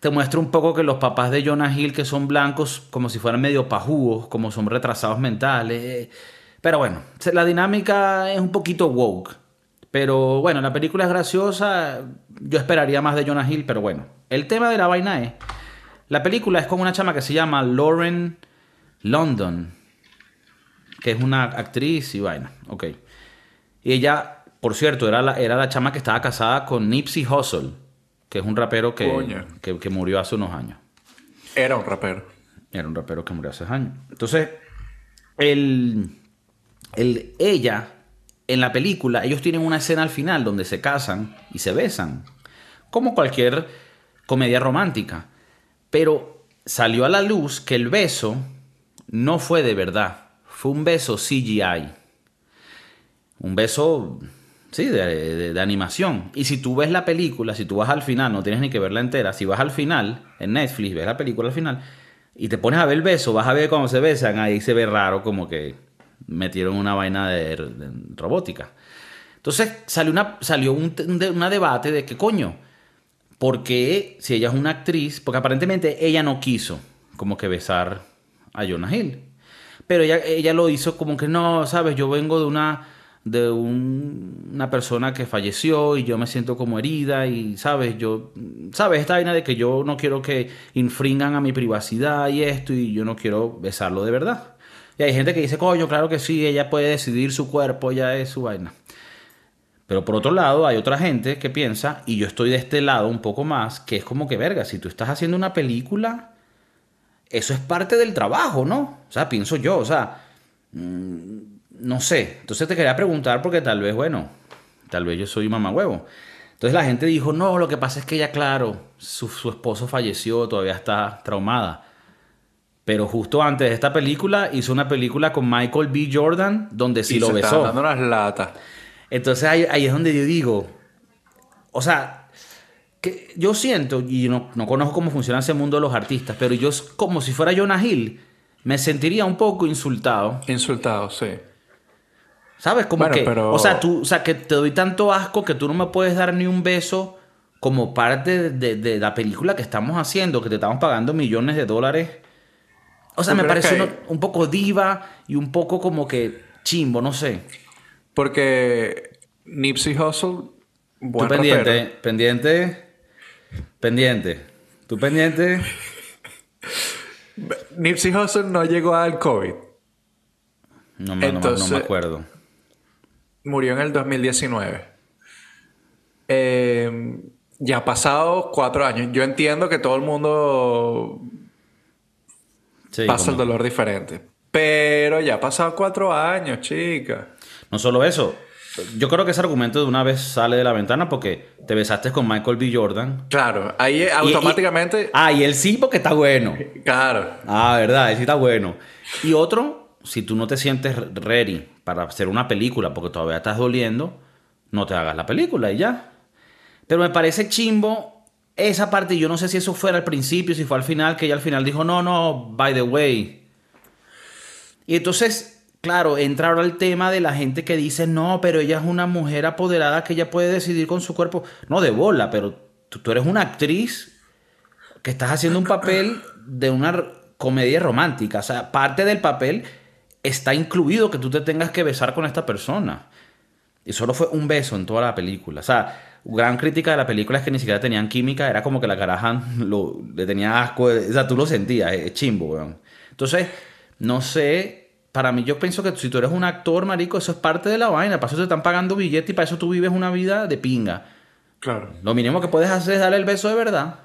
Speaker 2: te muestra un poco que los papás de Jonah Hill, que son blancos, como si fueran medio pajúos, como son retrasados mentales. eh, Pero bueno, la dinámica es un poquito woke. Pero bueno, la película es graciosa, yo esperaría más de Jonah Hill, pero bueno. El tema de la vaina es, la película es con una chama que se llama Lauren London, que es una actriz y vaina, ok. Y ella, por cierto, era la, era la chama que estaba casada con Nipsey Hussle, que es un rapero que, que murió hace unos años.
Speaker 1: Era un rapero.
Speaker 2: Era un rapero que murió hace años. Entonces, el, el- ella en la película ellos tienen una escena al final donde se casan y se besan, como cualquier comedia romántica. Pero salió a la luz que el beso no fue de verdad, fue un beso CGI. Un beso, sí, de, animación. Y si tú ves la película, si tú vas al final, no tienes ni que verla entera, si vas al final, en Netflix, ves la película al final, y te pones a ver el beso, vas a ver cómo se besan, ahí se ve raro como que metieron una vaina de, robótica. Entonces salió, una, salió un, debate de que coño, porque si ella es una actriz, porque aparentemente ella no quiso como que besar a Jonah Hill. Pero ella, ella lo hizo como que no, sabes, yo vengo de una de una persona que falleció y yo me siento como herida y sabes, yo sabes esta vaina de que yo no quiero que infringan a mi privacidad y esto y yo no quiero besarlo de verdad. Y hay gente que dice, coño, claro que sí, ella puede decidir su cuerpo, ya es su vaina. Pero por otro lado, hay otra gente que piensa, y yo estoy de este lado un poco más, que es como que, verga, si tú estás haciendo una película, eso es parte del trabajo, ¿no? O sea, pienso yo, o sea, mm, no sé. Entonces te quería preguntar porque tal vez, bueno, tal vez yo soy mamá huevo. Entonces la gente dijo, no, lo que pasa es que ella, claro, su, su esposo falleció, todavía está traumada. Pero justo antes de esta película hizo una película con Michael B. Jordan donde sí lo besó.
Speaker 1: dando las latas.
Speaker 2: Entonces ahí, es donde yo digo, o sea, que yo siento, y no, no conozco cómo funciona ese mundo de los artistas, pero yo como si fuera Jonah Hill, me sentiría un poco insultado.
Speaker 1: Insultado, sí.
Speaker 2: ¿Sabes? Como que, o sea, tú, o sea, que te doy tanto asco que tú no me puedes dar ni un beso como parte de, de la película que estamos haciendo, que te estamos pagando millones de dólares o sea, me parece un poco diva y un poco como que chimbo, no sé.
Speaker 1: Porque Nipsey Hussle,
Speaker 2: buen Tú pendiente, pendiente, pendiente. Tú pendiente.
Speaker 1: Nipsey Hussle no llegó al COVID.
Speaker 2: No, me, no, me acuerdo.
Speaker 1: Murió en el 2019. Eh, ya ha pasado cuatro años. Yo entiendo que todo el mundo pasa el dolor diferente. Pero ya ha pasado cuatro años, chica.
Speaker 2: No solo eso. Yo creo que ese argumento de una vez sale de la ventana porque te besaste con Michael B. Jordan.
Speaker 1: Claro, ahí automáticamente.
Speaker 2: ah, y él sí porque está bueno.
Speaker 1: Claro.
Speaker 2: Ah, verdad, él sí está bueno. Y otro, si tú no te sientes ready para hacer una película porque todavía estás doliendo, no te hagas la película y ya. Pero me parece chimbo esa parte, yo no sé si eso fue al principio, si fue al final, que ella al final dijo, no, no, by the way. Y entonces, claro, entra ahora el tema de la gente que dice, no, pero ella es una mujer apoderada que ella puede decidir con su cuerpo. No de bola, pero tú, eres una actriz que estás haciendo un papel de una comedia romántica. O sea, parte del papel está incluido que tú te tengas que besar con esta persona. Y solo fue un beso en toda la película. O sea, gran crítica de la película es que ni siquiera tenían química, era como que la caraja lo, le tenía asco, o sea, tú lo sentías, es chimbo, weón. Entonces, no sé, para mí yo pienso que si tú eres un actor, marico, eso es parte de la vaina, para eso te están pagando billetes y para eso tú vives una vida de pinga.
Speaker 1: Claro.
Speaker 2: Lo mínimo que puedes hacer es darle el beso de verdad.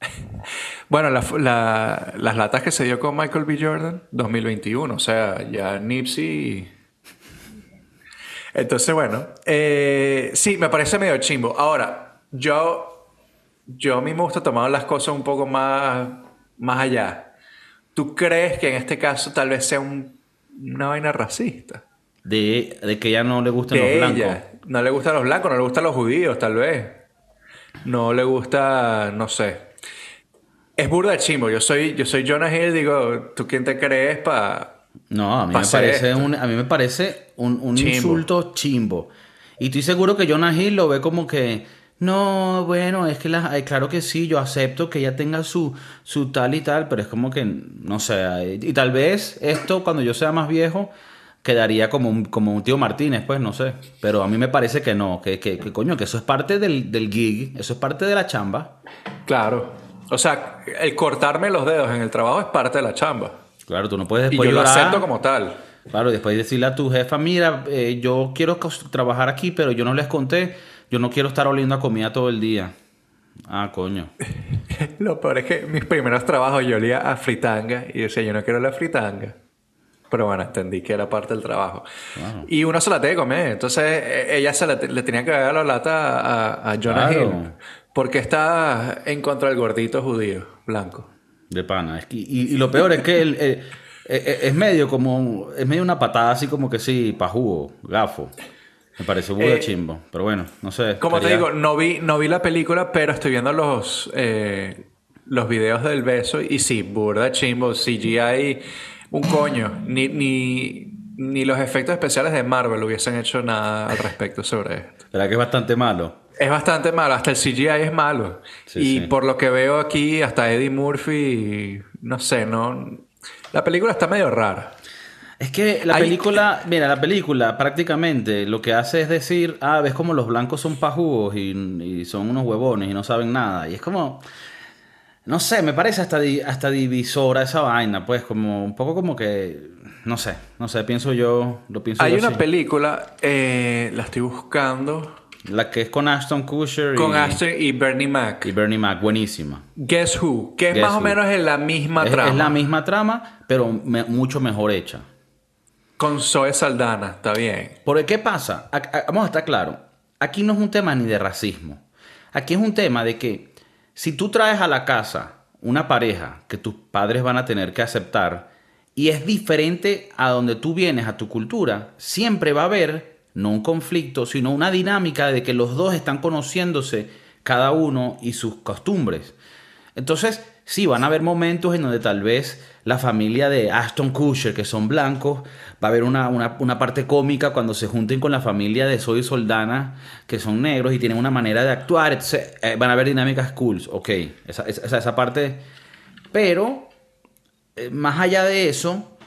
Speaker 1: bueno, las latas que se dio con Michael B. Jordan, 2021, o sea, ya Nipsey entonces, bueno, eh, sí, me parece medio chimbo. Ahora, yo, yo a mí me gusta tomar las cosas un poco más, más allá. ¿Tú crees que en este caso tal vez sea una vaina racista?
Speaker 2: De, de, que ella no le gustan los blancos.
Speaker 1: No le gustan los blancos, no le gustan los judíos, tal vez. No le gusta, no sé. Es burda chimbo. Yo soy, yo soy Jonah Hill, digo, ¿tú quién te crees para
Speaker 2: no, a mí, me parece un, a mí me parece un, insulto chimbo. Y estoy seguro que Jonah Hill lo ve como que, no, bueno, es que la, claro que sí, yo acepto que ella tenga su, su tal y tal, pero es como que, no sé, y, tal vez esto cuando yo sea más viejo quedaría como un, como un tío Martínez, pues no sé. Pero a mí me parece que no, que, que, coño, que eso es parte del, del gig, eso es parte de la chamba.
Speaker 1: Claro. O sea, el cortarme los dedos en el trabajo es parte de la chamba.
Speaker 2: Claro, tú no puedes después
Speaker 1: y yo lo acepto como tal.
Speaker 2: Claro, después decirle a tu jefa, mira, eh, yo quiero trabajar aquí, pero yo no les conté, yo no quiero estar oliendo a comida todo el día. Ah, coño.
Speaker 1: Lo peor es que mis primeros trabajos yo olía a fritanga y decía, yo no quiero la fritanga. Pero bueno, entendí que era parte del trabajo. Y uno se la tiene que comer. Entonces e, ella se le tenía que dar la lata a, a Jonah Hill. Porque está en contra del gordito judío blanco.
Speaker 2: De pana. y, lo peor es que él, eh, eh, eh, es medio como. Es medio una patada así como que sí, pajugo, gafo. Me parece burda chimbo. Pero bueno, no sé.
Speaker 1: Como te digo, no vi, no vi la película, pero estoy viendo los, los videos del beso. Y sí, burda chimbo. CGI, un coño. Ni, ni, ni los efectos especiales de Marvel hubiesen hecho nada al respecto sobre esto.
Speaker 2: ¿Verdad que es bastante malo?
Speaker 1: Es bastante malo, hasta el CGI es malo. y por lo que veo aquí, hasta Eddie Murphy, no sé, no. La película está medio rara.
Speaker 2: Es que la película, mira, la película prácticamente lo que hace es decir, ah, ves como los blancos son pajugos y, y son unos huevones y no saben nada. Y es como, no sé, me parece hasta, hasta divisora esa vaina, pues como un poco como que, no sé, no sé, pienso yo, lo pienso
Speaker 1: Hay una película, eh, la estoy buscando,
Speaker 2: la que es con Ashton Kutcher.
Speaker 1: Con Ashton y Bernie Mac.
Speaker 2: Y Bernie Mac, buenísima.
Speaker 1: Guess Who, que es más o menos en la misma trama.
Speaker 2: Es la misma trama, pero mucho mejor hecha.
Speaker 1: Con Zoe Saldana, está bien.
Speaker 2: Porque, ¿qué pasa? vamos a estar claro. Aquí no es un tema ni de racismo. Aquí es un tema de que si tú traes a la casa una pareja que tus padres van a tener que aceptar y es diferente a donde tú vienes, a tu cultura, siempre va a haber no un conflicto, sino una dinámica de que los dos están conociéndose cada uno y sus costumbres. Entonces, sí, van a haber momentos en donde tal vez la familia de Ashton Kutcher, que son blancos, va a haber una, parte cómica cuando se junten con la familia de Zoe Soldana, que son negros y tienen una manera de actuar. Eh, van a haber dinámicas cool, ok, esa, esa, esa parte. Pero, eh, más allá de eso,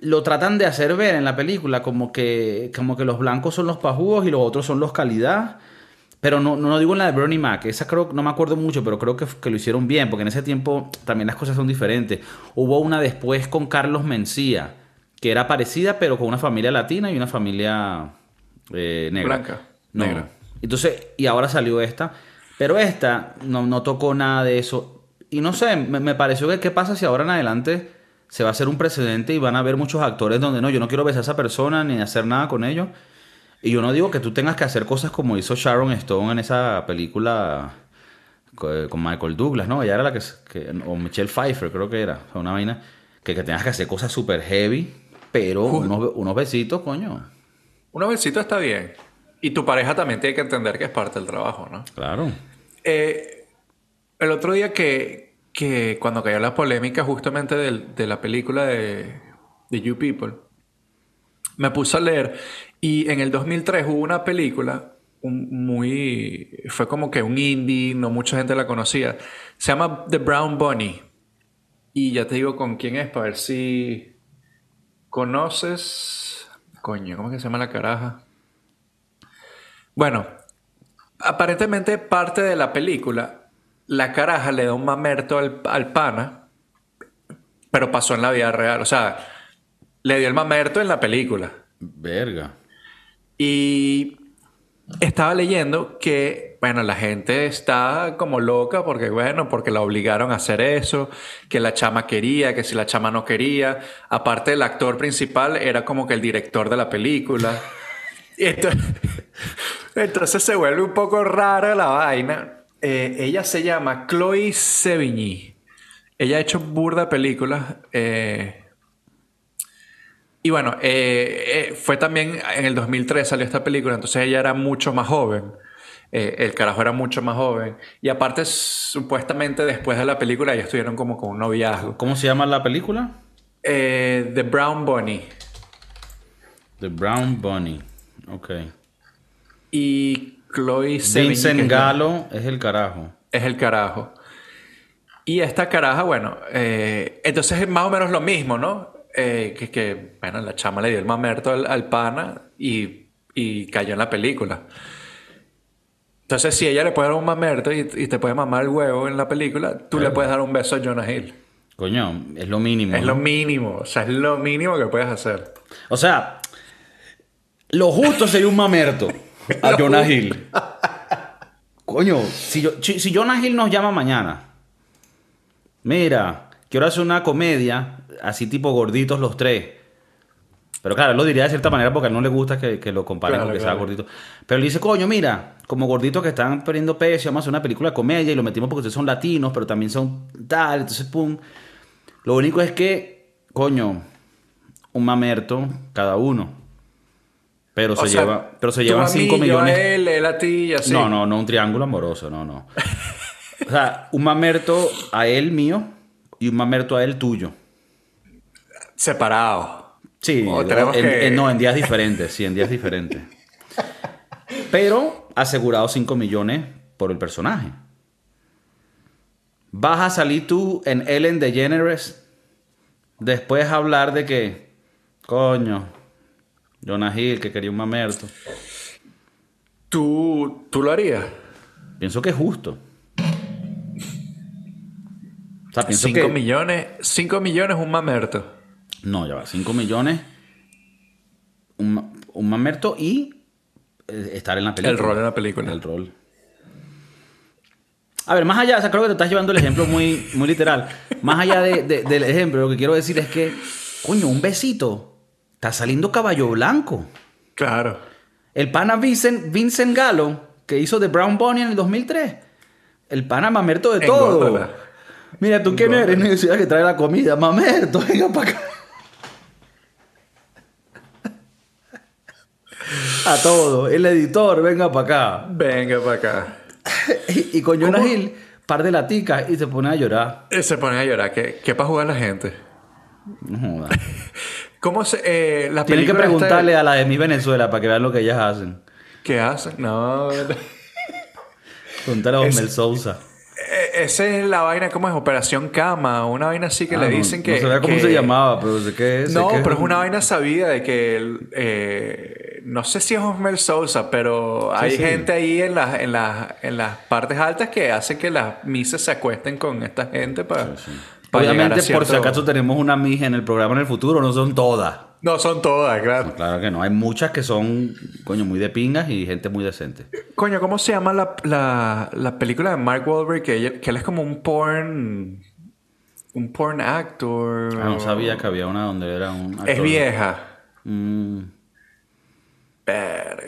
Speaker 2: lo tratan de hacer ver en la película como que, como que los blancos son los pajugos y los otros son los calidad. Pero no, no digo en la de Bernie Mac, esa creo, no me acuerdo mucho, pero creo que, que, lo hicieron bien, porque en ese tiempo también las cosas son diferentes. Hubo una después con Carlos Mencía, que era parecida, pero con una familia latina y una familia eh, negra.
Speaker 1: Blanca.
Speaker 2: Negra. Entonces, y ahora salió esta. Pero esta no, no tocó nada de eso. Y no sé, me, me pareció que qué pasa si ahora en adelante se va a hacer un precedente y van a haber muchos actores donde no, yo no quiero besar a esa persona ni hacer nada con ellos. Y yo no digo que tú tengas que hacer cosas como hizo Sharon Stone en esa película con Michael Douglas, ¿no? Ella era la que, o Michelle Pfeiffer creo que era, una vaina, que, que tengas que hacer cosas súper heavy, pero unos, unos besitos, coño.
Speaker 1: Unos besitos está bien. Y tu pareja también tiene que entender que es parte del trabajo, ¿no?
Speaker 2: Claro.
Speaker 1: Eh, el otro día que, que cuando cayó la polémica justamente de, la película de, You People, me puse a leer y en el 2003 hubo una película muy... fue como que un indie, no mucha gente la conocía. Se llama The Brown Bunny. Y ya te digo con quién es para ver si conoces... Coño, ¿cómo es que se llama la caraja? Bueno, aparentemente parte de la película la caraja le da un mamerto al, pana, pero pasó en la vida real. O sea, le dio el mamerto en la película.
Speaker 2: Verga.
Speaker 1: Y estaba leyendo que, bueno, la gente está como loca porque, bueno, porque la obligaron a hacer eso, que la chama quería, que si la chama no quería. Aparte, el actor principal era como que el director de la película. entonces, entonces se vuelve un poco rara la vaina. Eh, ella se llama Chloe Sevigny. Ella ha hecho burda películas. Eh, y bueno, eh, fue también en el 2003 salió esta película, entonces ella era mucho más joven. el carajo era mucho más joven. Y aparte, supuestamente después de la película, ellos estuvieron como con un noviazgo.
Speaker 2: ¿Cómo se llama la película?
Speaker 1: The Brown Bunny.
Speaker 2: The Brown Bunny. Ok.
Speaker 1: Y Chloe
Speaker 2: Vincent Galo es el carajo.
Speaker 1: Es el carajo. Y esta caraja, bueno, eh, entonces es más o menos lo mismo, ¿no? Eh, que, que, bueno, la chama le dio el mamerto al, pana y, y, cayó en la película. Entonces, si ella le puede dar un mamerto y, te puede mamar el huevo en la película, tú le puedes dar un beso a Jonah Hill.
Speaker 2: Coño, es lo mínimo.
Speaker 1: Es lo mínimo, o sea, es lo mínimo que puedes hacer.
Speaker 2: O sea, lo justo sería un mamerto. a Jonah Hill. Coño, si, si Jonah Hill nos llama mañana, mira, quiero hacer una comedia, así tipo gorditos los tres. Pero claro, lo diría de cierta manera porque a él no le gusta que, que lo comparen
Speaker 1: Claro,
Speaker 2: con que
Speaker 1: claro.
Speaker 2: sea gordito. Pero él dice, coño, mira, como gorditos que están perdiendo peso, vamos a hacer una película de comedia y lo metimos porque ustedes son latinos, pero también son tal, entonces pum. Lo único es que, coño, un mamerto cada uno. Pero se
Speaker 1: sea,
Speaker 2: lleva, pero se llevan
Speaker 1: a mí,
Speaker 2: 5
Speaker 1: yo
Speaker 2: millones.
Speaker 1: a él, él a ti y así.
Speaker 2: No, no, no un triángulo amoroso, no, no. O sea, un mamerto a él mío y un mamerto a él tuyo.
Speaker 1: Separado.
Speaker 2: Sí,
Speaker 1: que-
Speaker 2: en- no, en días diferentes, sí, en días diferentes. Pero asegurado 5 millones por el personaje. Vas a salir tú en Ellen DeGeneres después a hablar de que, coño, Jonah Hill que quería un mamerto.
Speaker 1: ¿Tú, ¿Tú lo harías?
Speaker 2: Pienso que es justo. O sea, pienso
Speaker 1: 5
Speaker 2: que...
Speaker 1: millones. 5 millones un mamerto.
Speaker 2: No, ya va, 5 millones, un, un mamerto y eh, estar en la película.
Speaker 1: El rol en la película.
Speaker 2: El rol. A ver, más allá, o sea, creo que te estás llevando el ejemplo muy, muy literal. Más allá de- de- del ejemplo, lo que quiero decir es que, coño, un besito. Está saliendo caballo blanco.
Speaker 1: Claro.
Speaker 2: El pana Vincent, Vincent Gallo, que hizo The Brown Bunny en el 2003. El pana mamerto de todo. Mira, ¿tú quién eres? Necesidad que trae la comida. Mamerto, venga para acá. A todo. El editor, venga para acá.
Speaker 1: Venga para acá.
Speaker 2: Y, y con Jonah Hill, par de laticas y se pone a llorar.
Speaker 1: Y se ponen a llorar. ¿Qué, qué para jugar la gente?
Speaker 2: No joda.
Speaker 1: ¿Cómo se.? Eh, la
Speaker 2: Tienen que
Speaker 1: esta
Speaker 2: preguntarle a la de mi Venezuela para que vean lo que ellas hacen.
Speaker 1: ¿Qué hacen? No.
Speaker 2: Preguntarle a
Speaker 1: Es-
Speaker 2: Osmel Sousa.
Speaker 1: Eh, Esa es la vaina, ¿cómo es? Operación Cama, una vaina así que
Speaker 2: Ah,
Speaker 1: le
Speaker 2: no-
Speaker 1: dicen que...
Speaker 2: No sabía cómo
Speaker 1: que-
Speaker 2: se llamaba, pero sé que es.
Speaker 1: No,
Speaker 2: que
Speaker 1: pero es una vaina sabida de que... eh, no sé si es Osmel Sousa, pero
Speaker 2: Sí,
Speaker 1: hay
Speaker 2: sí.
Speaker 1: gente ahí en, las en, las en las partes altas que hace que las misas se acuesten con esta gente para... para
Speaker 2: Obviamente, por si acaso tenemos una mija en el programa en el futuro, no son todas.
Speaker 1: No, son todas, claro.
Speaker 2: Claro que no, hay muchas que son, coño, muy de pingas y gente muy decente.
Speaker 1: Coño, ¿cómo se llama la, la, la película de Mark Wahlberg? Que, que él es como un porn... Un porn actor.
Speaker 2: Ah, no sabía que había una donde era un
Speaker 1: Es
Speaker 2: actor.
Speaker 1: vieja.
Speaker 2: Mm.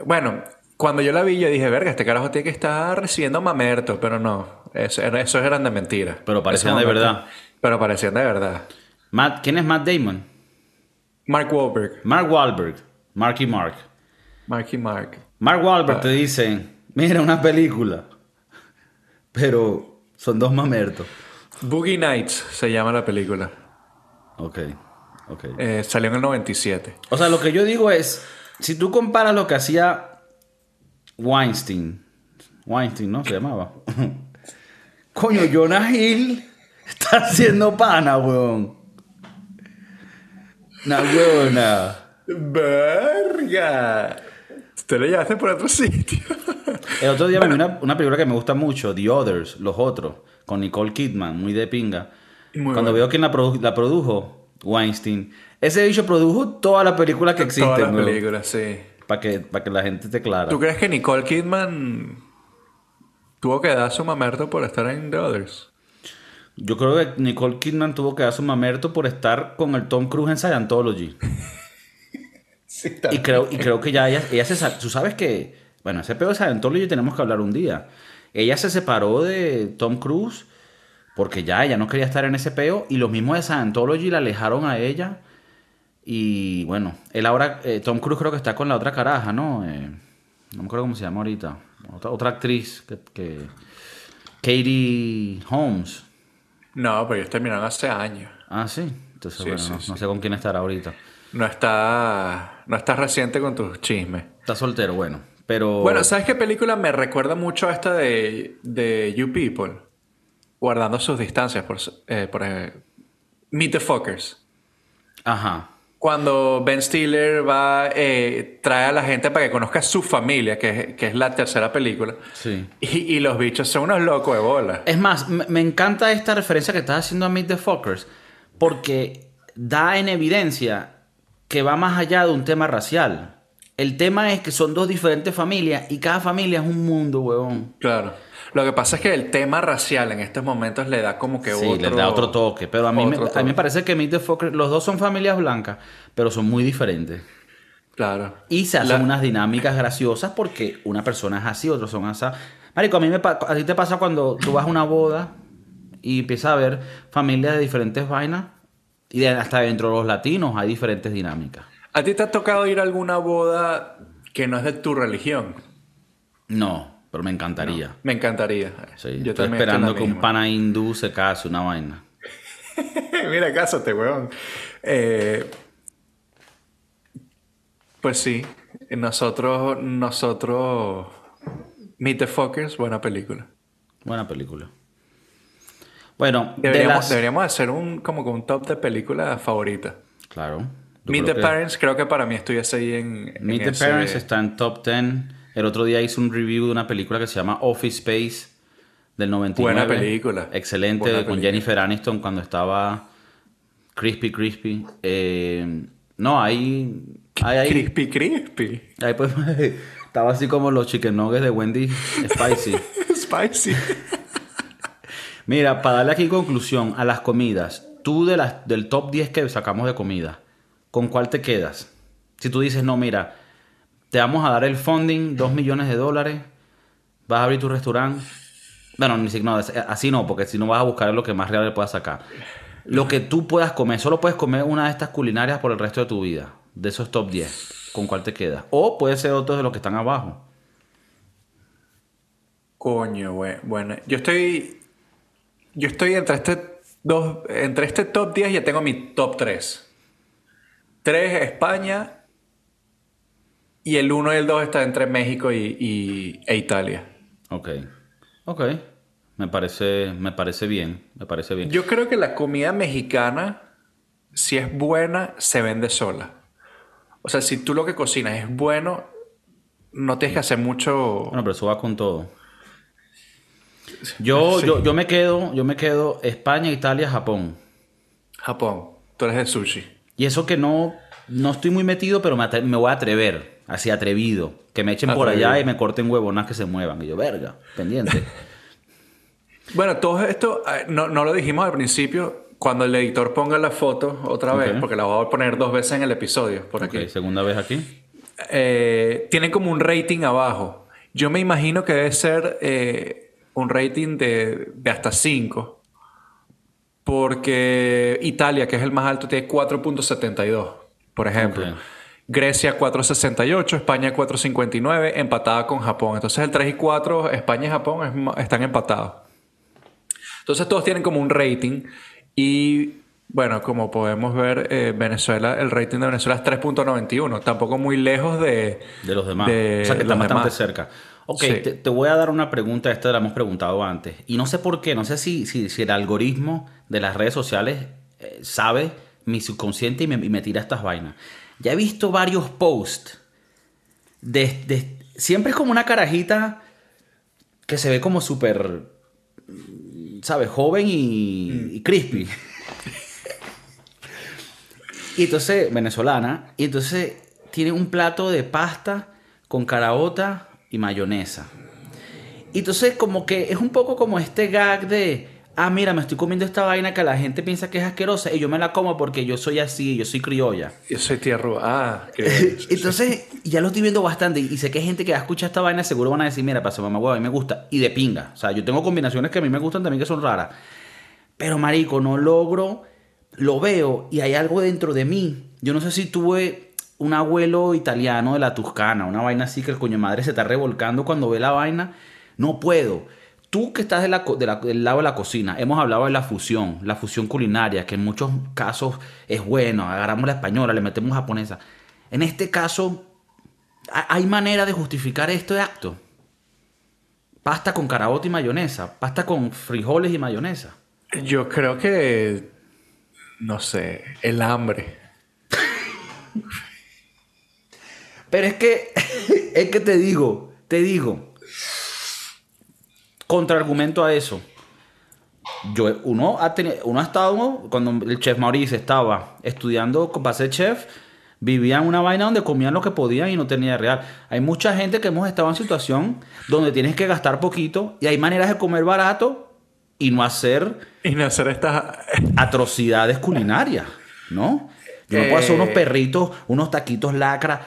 Speaker 1: Bueno, cuando yo la vi, yo dije, verga, este carajo tiene que estar recibiendo mamerto, pero no. Eso, esos eran de mentira.
Speaker 2: Pero parecían de
Speaker 1: mamertos-
Speaker 2: verdad.
Speaker 1: Pero parecían de verdad.
Speaker 2: Matt, ¿Quién es Matt Damon?
Speaker 1: Mark Wahlberg.
Speaker 2: Mark Wahlberg. Marky Mark.
Speaker 1: Marky Mark.
Speaker 2: Mark Wahlberg
Speaker 1: Ah.
Speaker 2: te dice, mira una película, pero son dos mamertos.
Speaker 1: Boogie Nights se llama la película.
Speaker 2: Ok, ok.
Speaker 1: Eh, salió en el 97.
Speaker 2: O sea, lo que yo digo es, si tú comparas lo que hacía Weinstein, Weinstein, ¿no? Se llamaba. Coño, Jonah Hill está haciendo pana, weón. Una weona.
Speaker 1: ¡Verga! Te lo llevaste por otro sitio.
Speaker 2: El otro día me vi una, una película que me gusta mucho, The Others, Los Otros, con Nicole Kidman, muy de pinga.
Speaker 1: Muy
Speaker 2: Cuando veo quién la, produ- la produjo, Weinstein. Ese bicho produjo todas las películas que existen,
Speaker 1: Todas las películas, sí.
Speaker 2: Para que, para que la gente esté clara.
Speaker 1: ¿Tú crees que Nicole Kidman tuvo que dar su mamerto por estar en The Others?
Speaker 2: Yo creo que Nicole Kidman tuvo que dar su mamerto por estar con el Tom Cruise en Scientology.
Speaker 1: Sí,
Speaker 2: Y creo, y creo que ya ella, ella se... Tú sabes que... Bueno, ese pedo de Scientology tenemos que hablar un día. Ella se separó de Tom Cruise porque ya ella no quería estar en ese peo y los mismos de Scientology la alejaron a ella. Y bueno, él ahora... eh, Tom Cruise creo que está con la otra caraja, ¿no? Eh, no me acuerdo cómo se llama ahorita. Otra, otra actriz que... que Katie Holmes.
Speaker 1: No, pero ellos terminaron hace años.
Speaker 2: Ah, sí. Entonces,
Speaker 1: Sí,
Speaker 2: bueno,
Speaker 1: sí,
Speaker 2: no,
Speaker 1: sí.
Speaker 2: no sé con quién estará ahorita.
Speaker 1: No está, no estás reciente con tus chismes.
Speaker 2: Está soltero, bueno. Pero.
Speaker 1: Bueno, ¿sabes qué película me recuerda mucho a esta de, de You People? Guardando sus distancias, por, eh, por ejemplo. Meet the Fuckers.
Speaker 2: Ajá.
Speaker 1: Cuando Ben Stiller va, eh, trae a la gente para que conozca a su familia, que es, que es la tercera película.
Speaker 2: Sí.
Speaker 1: Y, y los bichos son unos locos de bola.
Speaker 2: Es más, me, me encanta esta referencia que estás haciendo a Meet the Fuckers. Porque da en evidencia que va más allá de un tema racial. El tema es que son dos diferentes familias y cada familia es un mundo, huevón.
Speaker 1: Claro. Lo que pasa es que el tema racial en estos momentos le da como que
Speaker 2: Sí,
Speaker 1: otro...
Speaker 2: les da otro toque. Pero a mí, me, a mí me parece que Meet the Fockers, los dos son familias blancas, pero son muy diferentes.
Speaker 1: Claro.
Speaker 2: Y se hacen
Speaker 1: La-
Speaker 2: unas dinámicas graciosas porque una persona es así, otros son así. Marico, a mí me a ti te pasa cuando tú vas a una boda y empiezas a ver familias de diferentes vainas y hasta dentro de los latinos hay diferentes dinámicas.
Speaker 1: ¿A ti te ha tocado ir a alguna boda que no es de tu religión?
Speaker 2: No, pero me encantaría.
Speaker 1: Me encantaría.
Speaker 2: Sí,
Speaker 1: Yo
Speaker 2: estoy esperando que un pana hindú se case, una vaina.
Speaker 1: Mira, cásate, weón. Eh, pues sí, nosotros, nosotros... Meet the Fuckers, buena película.
Speaker 2: Buena película. Bueno, de
Speaker 1: Deberíamos,
Speaker 2: las...
Speaker 1: deberíamos hacer un, como que un top de películas favoritas.
Speaker 2: Claro.
Speaker 1: Meet the
Speaker 2: que-
Speaker 1: Parents creo que para mí estuviese ahí en... en
Speaker 2: Meet the
Speaker 1: ese-
Speaker 2: Parents está en top 10. El otro día hice un review de una película que se llama Office Space del 99.
Speaker 1: Buena película.
Speaker 2: Excelente,
Speaker 1: Buena
Speaker 2: con
Speaker 1: película.
Speaker 2: Jennifer Aniston cuando estaba Crispy Crispy. Eh, no, ahí... ahí, ahí,
Speaker 1: Crispy Crispy.
Speaker 2: ahí pues, estaba así como los chicken nuggets de Wendy Spicy.
Speaker 1: Spicy.
Speaker 2: Mira, para darle aquí conclusión a las comidas, tú de las, del top 10 que sacamos de comida, ¿con cuál te quedas? Si tú dices, no, mira, te vamos a dar el funding, 2 millones de dólares, vas a abrir tu restaurante. Bueno, ni si- no, así no, porque si no vas a buscar lo que más real le puedas sacar. Lo que tú puedas comer, solo puedes comer una de estas culinarias por el resto de tu vida, de esos top 10. ¿Con cuál te quedas? O puede ser otro de los que están abajo.
Speaker 1: Coño, güey. Bueno, yo estoy. Yo estoy entre este dos. Entre este top 10 ya tengo mi top 3. 3 España. Y el 1 y el 2 está entre México y, y- e Italia.
Speaker 2: Ok. Ok. Me parece, me parece bien. Me parece bien.
Speaker 1: Yo creo que la comida mexicana, si es buena, se vende sola. O sea, si tú lo que cocinas es bueno, no tienes que hacer mucho.
Speaker 2: Bueno, pero eso va con todo. Yo,
Speaker 1: Sí.
Speaker 2: yo, yo me quedo, yo me quedo España, Italia, Japón.
Speaker 1: Japón, tú eres de sushi.
Speaker 2: Y eso que no, no estoy muy metido, pero me voy a atrever, así atrevido. Que me echen por allá y me corten huevonas que se muevan. Y yo, verga, pendiente.
Speaker 1: Bueno, todo esto eh, no, no lo dijimos al principio. Cuando el editor ponga la foto otra vez, porque la voy a poner dos veces en el episodio, por aquí.
Speaker 2: ok, segunda vez aquí.
Speaker 1: Eh, tienen como un rating abajo. Yo me imagino que debe ser eh, un rating de, de hasta 5. Porque Italia, que es el más alto, tiene 4.72, por ejemplo.
Speaker 2: Ok.
Speaker 1: Grecia 4.68, España 4.59, empatada con Japón. Entonces el 3 y 4, España y Japón están empatados. Entonces todos tienen como un rating y bueno, como podemos ver, eh, Venezuela, el rating de Venezuela es 3.91, tampoco muy lejos de,
Speaker 2: De los demás.
Speaker 1: de
Speaker 2: o sea, que está bastante
Speaker 1: demás.
Speaker 2: cerca. Ok,
Speaker 1: Sí.
Speaker 2: te, te voy a dar una pregunta. Esta la hemos preguntado antes. Y no sé por qué. No sé si, si, si el algoritmo de las redes sociales eh, sabe mi subconsciente y me, y me tira estas vainas. Ya he visto varios posts. De, de- siempre es como una carajita que se ve como súper, ¿sabes? Joven y, y crispy. Y entonces, venezolana, y entonces tiene un plato de pasta con caraota y mayonesa. Y entonces como que es un poco como este gag de, ah, mira, me estoy comiendo esta vaina que la gente piensa que es asquerosa y yo me la como porque yo soy así, yo soy criolla.
Speaker 1: Yo soy tierra. Ah, qué
Speaker 2: Entonces, ya lo estoy viendo bastante y sé que hay gente que escucha esta vaina seguro van a decir, mira, pasa mamá huevo, a mí me gusta. Y de pinga. O sea, yo tengo combinaciones que a mí me gustan también que son raras. Pero, marico, no logro, lo veo y hay algo dentro de mí. Yo no sé si tuve un abuelo italiano de la Tuscana, una vaina así que el coño madre se está revolcando cuando ve la vaina. No puedo. Tú que estás de la co- de la- del lado de la cocina, hemos hablado de la fusión, la fusión culinaria, que en muchos casos es bueno. Agarramos la española, le metemos japonesa. En este caso, ¿ha- ¿hay manera de justificar este acto? Pasta con caraota y mayonesa, pasta con frijoles y mayonesa.
Speaker 1: Yo creo que. No sé, el hambre.
Speaker 2: Pero es que, es que te digo, te digo, contraargumento a eso. Yo, uno, ha tenido, uno ha estado, cuando el chef Maurice estaba estudiando para ser chef, vivían una vaina donde comían lo que podían y no tenía real. Hay mucha gente que hemos estado en situación donde tienes que gastar poquito y hay maneras de comer barato y no hacer...
Speaker 1: Y no hacer estas...
Speaker 2: atrocidades culinarias, ¿no? Yo no puedo hacer unos eh. perritos, unos taquitos lacra,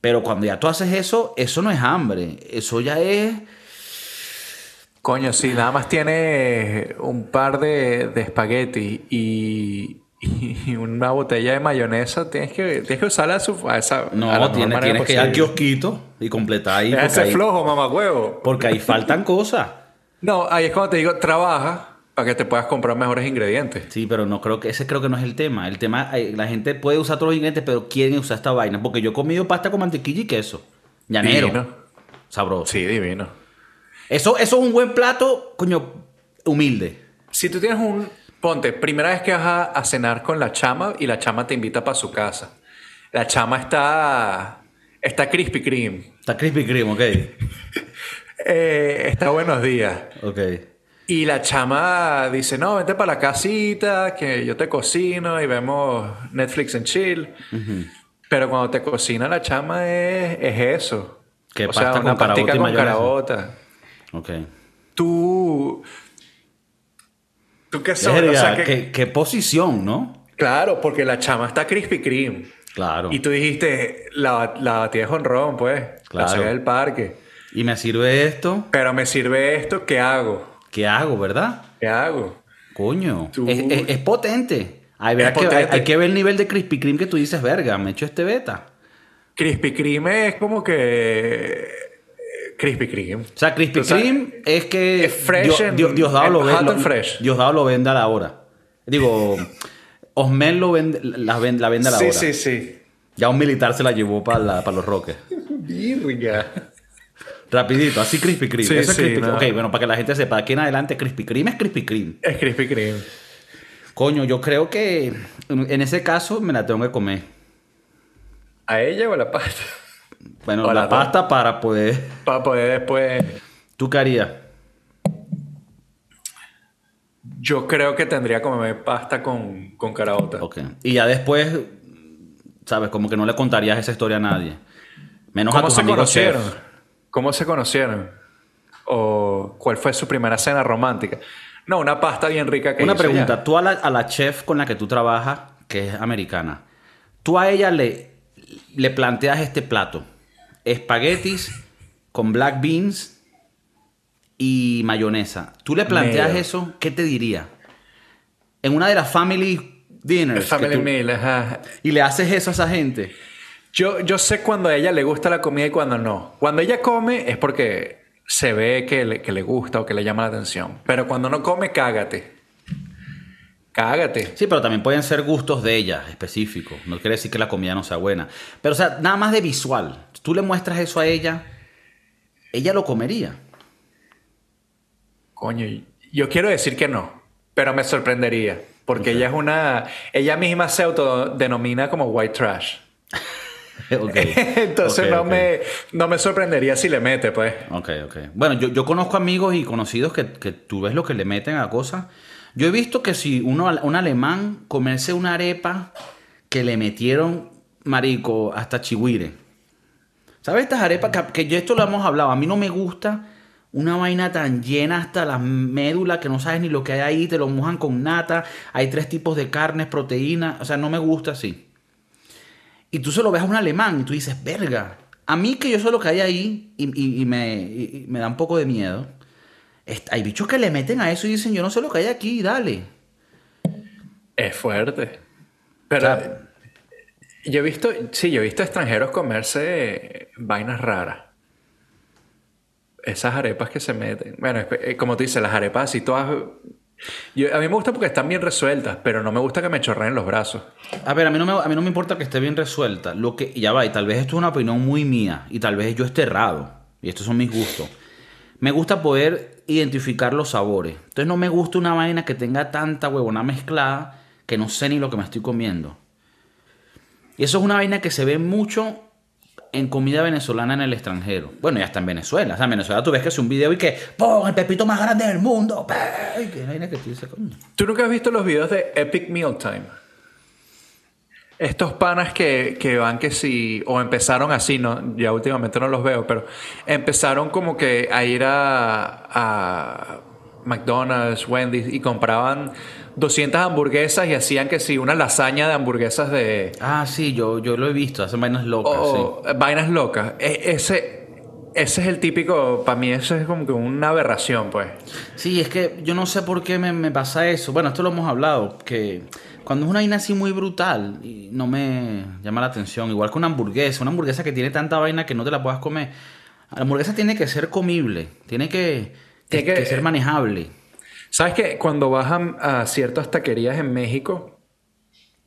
Speaker 2: pero cuando ya tú haces eso, eso no es hambre, eso ya es...
Speaker 1: Coño, si nada más tiene un par de, de espagueti y, y una botella de mayonesa, tienes que, tienes que usarla a, su, a esa.
Speaker 2: No, tienes, tienes que ir al kiosquito y completar ahí.
Speaker 1: Ese flojo, mamá huevo.
Speaker 2: Porque ahí faltan cosas.
Speaker 1: No, ahí es cuando te digo, trabaja para que te puedas comprar mejores ingredientes.
Speaker 2: Sí, pero no creo que ese creo que no es el tema. El tema, eh, la gente puede usar todos los ingredientes, pero quieren usar esta vaina. Porque yo he comido pasta con mantequilla y queso. Llanero. Divino. Sabroso.
Speaker 1: Sí, divino.
Speaker 2: Eso, eso es un buen plato, coño, humilde.
Speaker 1: Si tú tienes un, Ponte, primera vez que vas a, cenar con la chama y la chama te invita para su casa. La chama está. Está Krispy Kreme.
Speaker 2: Está Krispy Kreme, ok.
Speaker 1: Eh, está buenos días.
Speaker 2: Ok.
Speaker 1: Y la chama dice: No, vente para la casita, que yo te cocino y vemos Netflix en chill. Pero cuando te cocina la chama es, eso.
Speaker 2: Que o sea, una con con carabota. Ok.
Speaker 1: Tú
Speaker 2: ¿Tú qué ¿qué, posición, ¿no?
Speaker 1: Claro, porque la chama está Krispy Kreme.
Speaker 2: Claro.
Speaker 1: Y tú dijiste, la, la batida de honrón, pues. Claro. La del parque.
Speaker 2: ¿Y me sirve esto?
Speaker 1: Pero me sirve esto, ¿qué hago?
Speaker 2: ¿Qué hago, verdad?
Speaker 1: ¿Qué hago?
Speaker 2: Coño. Es, potente. Hay, Que, hay, que ver el nivel de Krispy Kreme que tú dices, verga, me he hecho este beta.
Speaker 1: Krispy Kreme es como que Krispy Kreme.
Speaker 2: O sea, Krispy Kreme es que
Speaker 1: fresh
Speaker 2: Dios, Diosdado lo fresh. Diosdado lo vende a la hora. Digo, Osmel lo vende, la, vende, la vende a la hora.
Speaker 1: Sí, sí, sí.
Speaker 2: Ya un militar se la llevó para, para los roques.
Speaker 1: Virga.
Speaker 2: Rapidito, así Krispy Kreme. Sí, Eso sí, Ok, bueno, para que la gente sepa, aquí en adelante Krispy Kreme es Krispy Kreme.
Speaker 1: Es Krispy Kreme.
Speaker 2: Coño, yo creo que en ese caso me la tengo que comer.
Speaker 1: ¿A ella o a la pasta?
Speaker 2: Bueno, la pasta para poder.
Speaker 1: Para poder después.
Speaker 2: ¿Tú qué harías?
Speaker 1: Yo creo que tendría que comer pasta con, con caraota.
Speaker 2: Ok. Y ya después, ¿sabes? Como que no le contarías esa historia a nadie. Menos a tus se
Speaker 1: conocieron? ¿Cómo se conocieron? ¿O cuál fue su primera cena romántica? No, una pasta bien rica que
Speaker 2: Una pregunta. Tú a la, a la chef con la que tú trabajas, que es americana, ¿tú a ella le, le planteas este plato? Espaguetis con black beans y mayonesa. ¿Tú le planteas eso? ¿Qué te diría? En una de las family dinners.
Speaker 1: Family meal, ajá.
Speaker 2: Y le haces eso a esa gente.
Speaker 1: Yo, yo sé cuando a ella le gusta la comida y cuando no. Cuando ella come es porque se ve que le, que le gusta o que le llama la atención. Pero cuando no come, cágate. Cágate.
Speaker 2: Sí, pero también pueden ser gustos de ella específicos. No quiere decir que la comida no sea buena. Pero, o sea, nada más de visual tú le muestras eso a ella, ella lo comería.
Speaker 1: Coño, yo quiero decir que no, pero me sorprendería. Porque ella es una. Ella misma se autodenomina como white trash. Entonces no, Me, no me sorprendería si le mete, pues.
Speaker 2: Ok, ok. Bueno, yo, yo conozco amigos y conocidos que, que, tú ves lo que le meten a cosas. Yo he visto que si uno, un alemán comerse una arepa que le metieron, marico, hasta chihuire. ¿Sabes estas arepas? Que, yo esto lo hemos hablado. A mí no me gusta una vaina tan llena hasta las médulas que no sabes ni lo que hay ahí. Te lo mojan con nata. Hay tres tipos de carnes, proteínas. O sea, no me gusta así. Y tú se lo ves a un alemán y tú dices, verga. A mí que yo sé lo que hay ahí y, me, me, da un poco de miedo. Hay bichos que le meten a eso y dicen, yo no sé lo que hay aquí, dale.
Speaker 1: Es fuerte. Pero... Yo he visto, sí, yo he visto extranjeros comerse vainas raras. Esas arepas que se meten. Bueno, eh, como tú dices, las arepas así todas. a mí me gusta porque están bien resueltas, pero no me gusta que me chorreen los brazos.
Speaker 2: A ver, a mí, no me, a mí no me importa que esté bien resuelta. Lo que, ya va, y tal vez esto es una opinión muy mía, y tal vez yo esté errado, y estos son mis gustos. Me gusta poder identificar los sabores. Entonces no me gusta una vaina que tenga tanta huevona mezclada que no sé ni lo que me estoy comiendo. Y eso es una vaina que se ve mucho en comida venezolana en el extranjero. Bueno, ya está en Venezuela. O sea, en Venezuela tú ves que es un video y que ¡Pum! El pepito más grande del mundo. ¿Qué vaina que
Speaker 1: ¿Tú nunca has visto los videos de Epic Meal Time? Estos panas que, que van que sí, o empezaron así, no, ya últimamente no los veo, pero empezaron como que a ir a, a McDonald's, Wendy's y compraban 200 hamburguesas y hacían que sí, una lasaña de hamburguesas de...
Speaker 2: Ah, sí, yo, yo lo he visto, hacen vainas locas.
Speaker 1: o- Vainas locas. E- ese, ese es el típico, para mí eso es como que una aberración, pues.
Speaker 2: Sí, es que yo no sé por qué me, me pasa eso. Bueno, esto lo hemos hablado, que cuando es una vaina así muy brutal, y no me llama la atención. Igual que una hamburguesa, una hamburguesa que tiene tanta vaina que no te la puedas comer. La hamburguesa tiene que ser comible, tiene que,
Speaker 1: Tiene
Speaker 2: que-
Speaker 1: que-
Speaker 2: que ser manejable.
Speaker 1: ¿Sabes que cuando vas a, a ciertas taquerías en México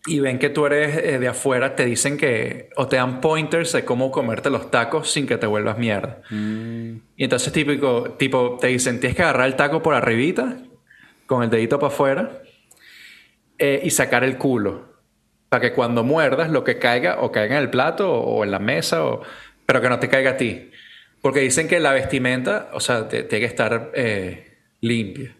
Speaker 1: y ven que tú eres eh, de afuera, te dicen que o te dan pointers de cómo comerte los tacos sin que te vuelvas mierda. Y entonces típico, tipo, te dicen, tienes que agarrar el taco por arribita, con el dedito para afuera, eh, y sacar el culo. Para que cuando muerdas lo que caiga o caiga en el plato o, en la mesa, o, pero que no te caiga a ti. Porque dicen que la vestimenta, o sea, tiene que estar eh, limpia.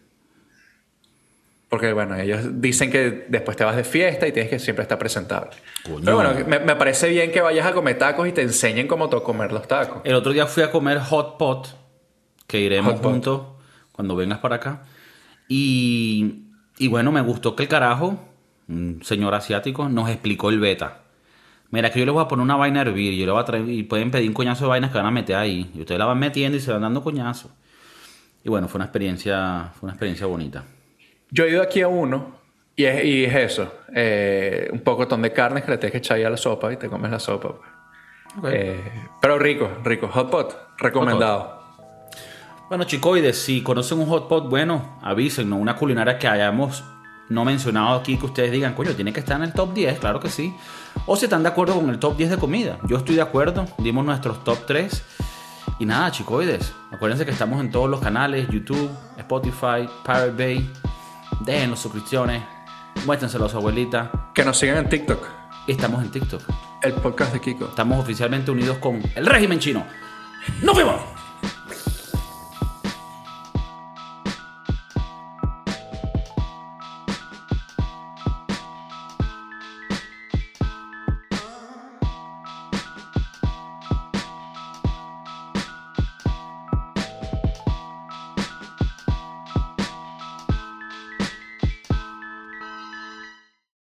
Speaker 1: Porque, bueno, ellos dicen que después te vas de fiesta y tienes que siempre estar presentable.
Speaker 2: Coño.
Speaker 1: Pero bueno, me, me parece bien que vayas a comer tacos y te enseñen cómo comer los tacos.
Speaker 2: El otro día fui a comer hot pot, que iremos
Speaker 1: Hot pot.
Speaker 2: juntos cuando vengas para acá. Y, y bueno, me gustó que el carajo, un señor asiático, nos explicó el beta. Mira, que yo les voy a poner una vaina a hervir, yo le voy a traer, y pueden pedir un coñazo de vainas que van a meter ahí. Y ustedes la van metiendo y se van dando coñazos. Y bueno, fue una experiencia, fue una experiencia bonita.
Speaker 1: Yo he ido aquí a uno y es, y es eso. eh, un pocotón de carnes que le tienes que echar ahí a la sopa y te comes la sopa. pues. Eh, pero rico, rico. Hot pot, recomendado.
Speaker 2: Bueno, chicoides, si conocen un hot pot bueno, avísenos. Una culinaria que hayamos no mencionado aquí que ustedes digan, coño, tiene que estar en el top 10, claro que sí. O si están de acuerdo con el top 10 de comida. Yo estoy de acuerdo, dimos nuestros top 3. Y nada, chicoides, acuérdense que estamos en todos los canales, YouTube, Spotify, Pirate Bay. Dejen las suscripciones, muéstrenselo a su abuelita.
Speaker 1: Que nos sigan en TikTok,
Speaker 2: estamos en TikTok.
Speaker 1: el podcast de Kiko.
Speaker 2: Estamos oficialmente unidos con el régimen chino. ¡Nos vemos!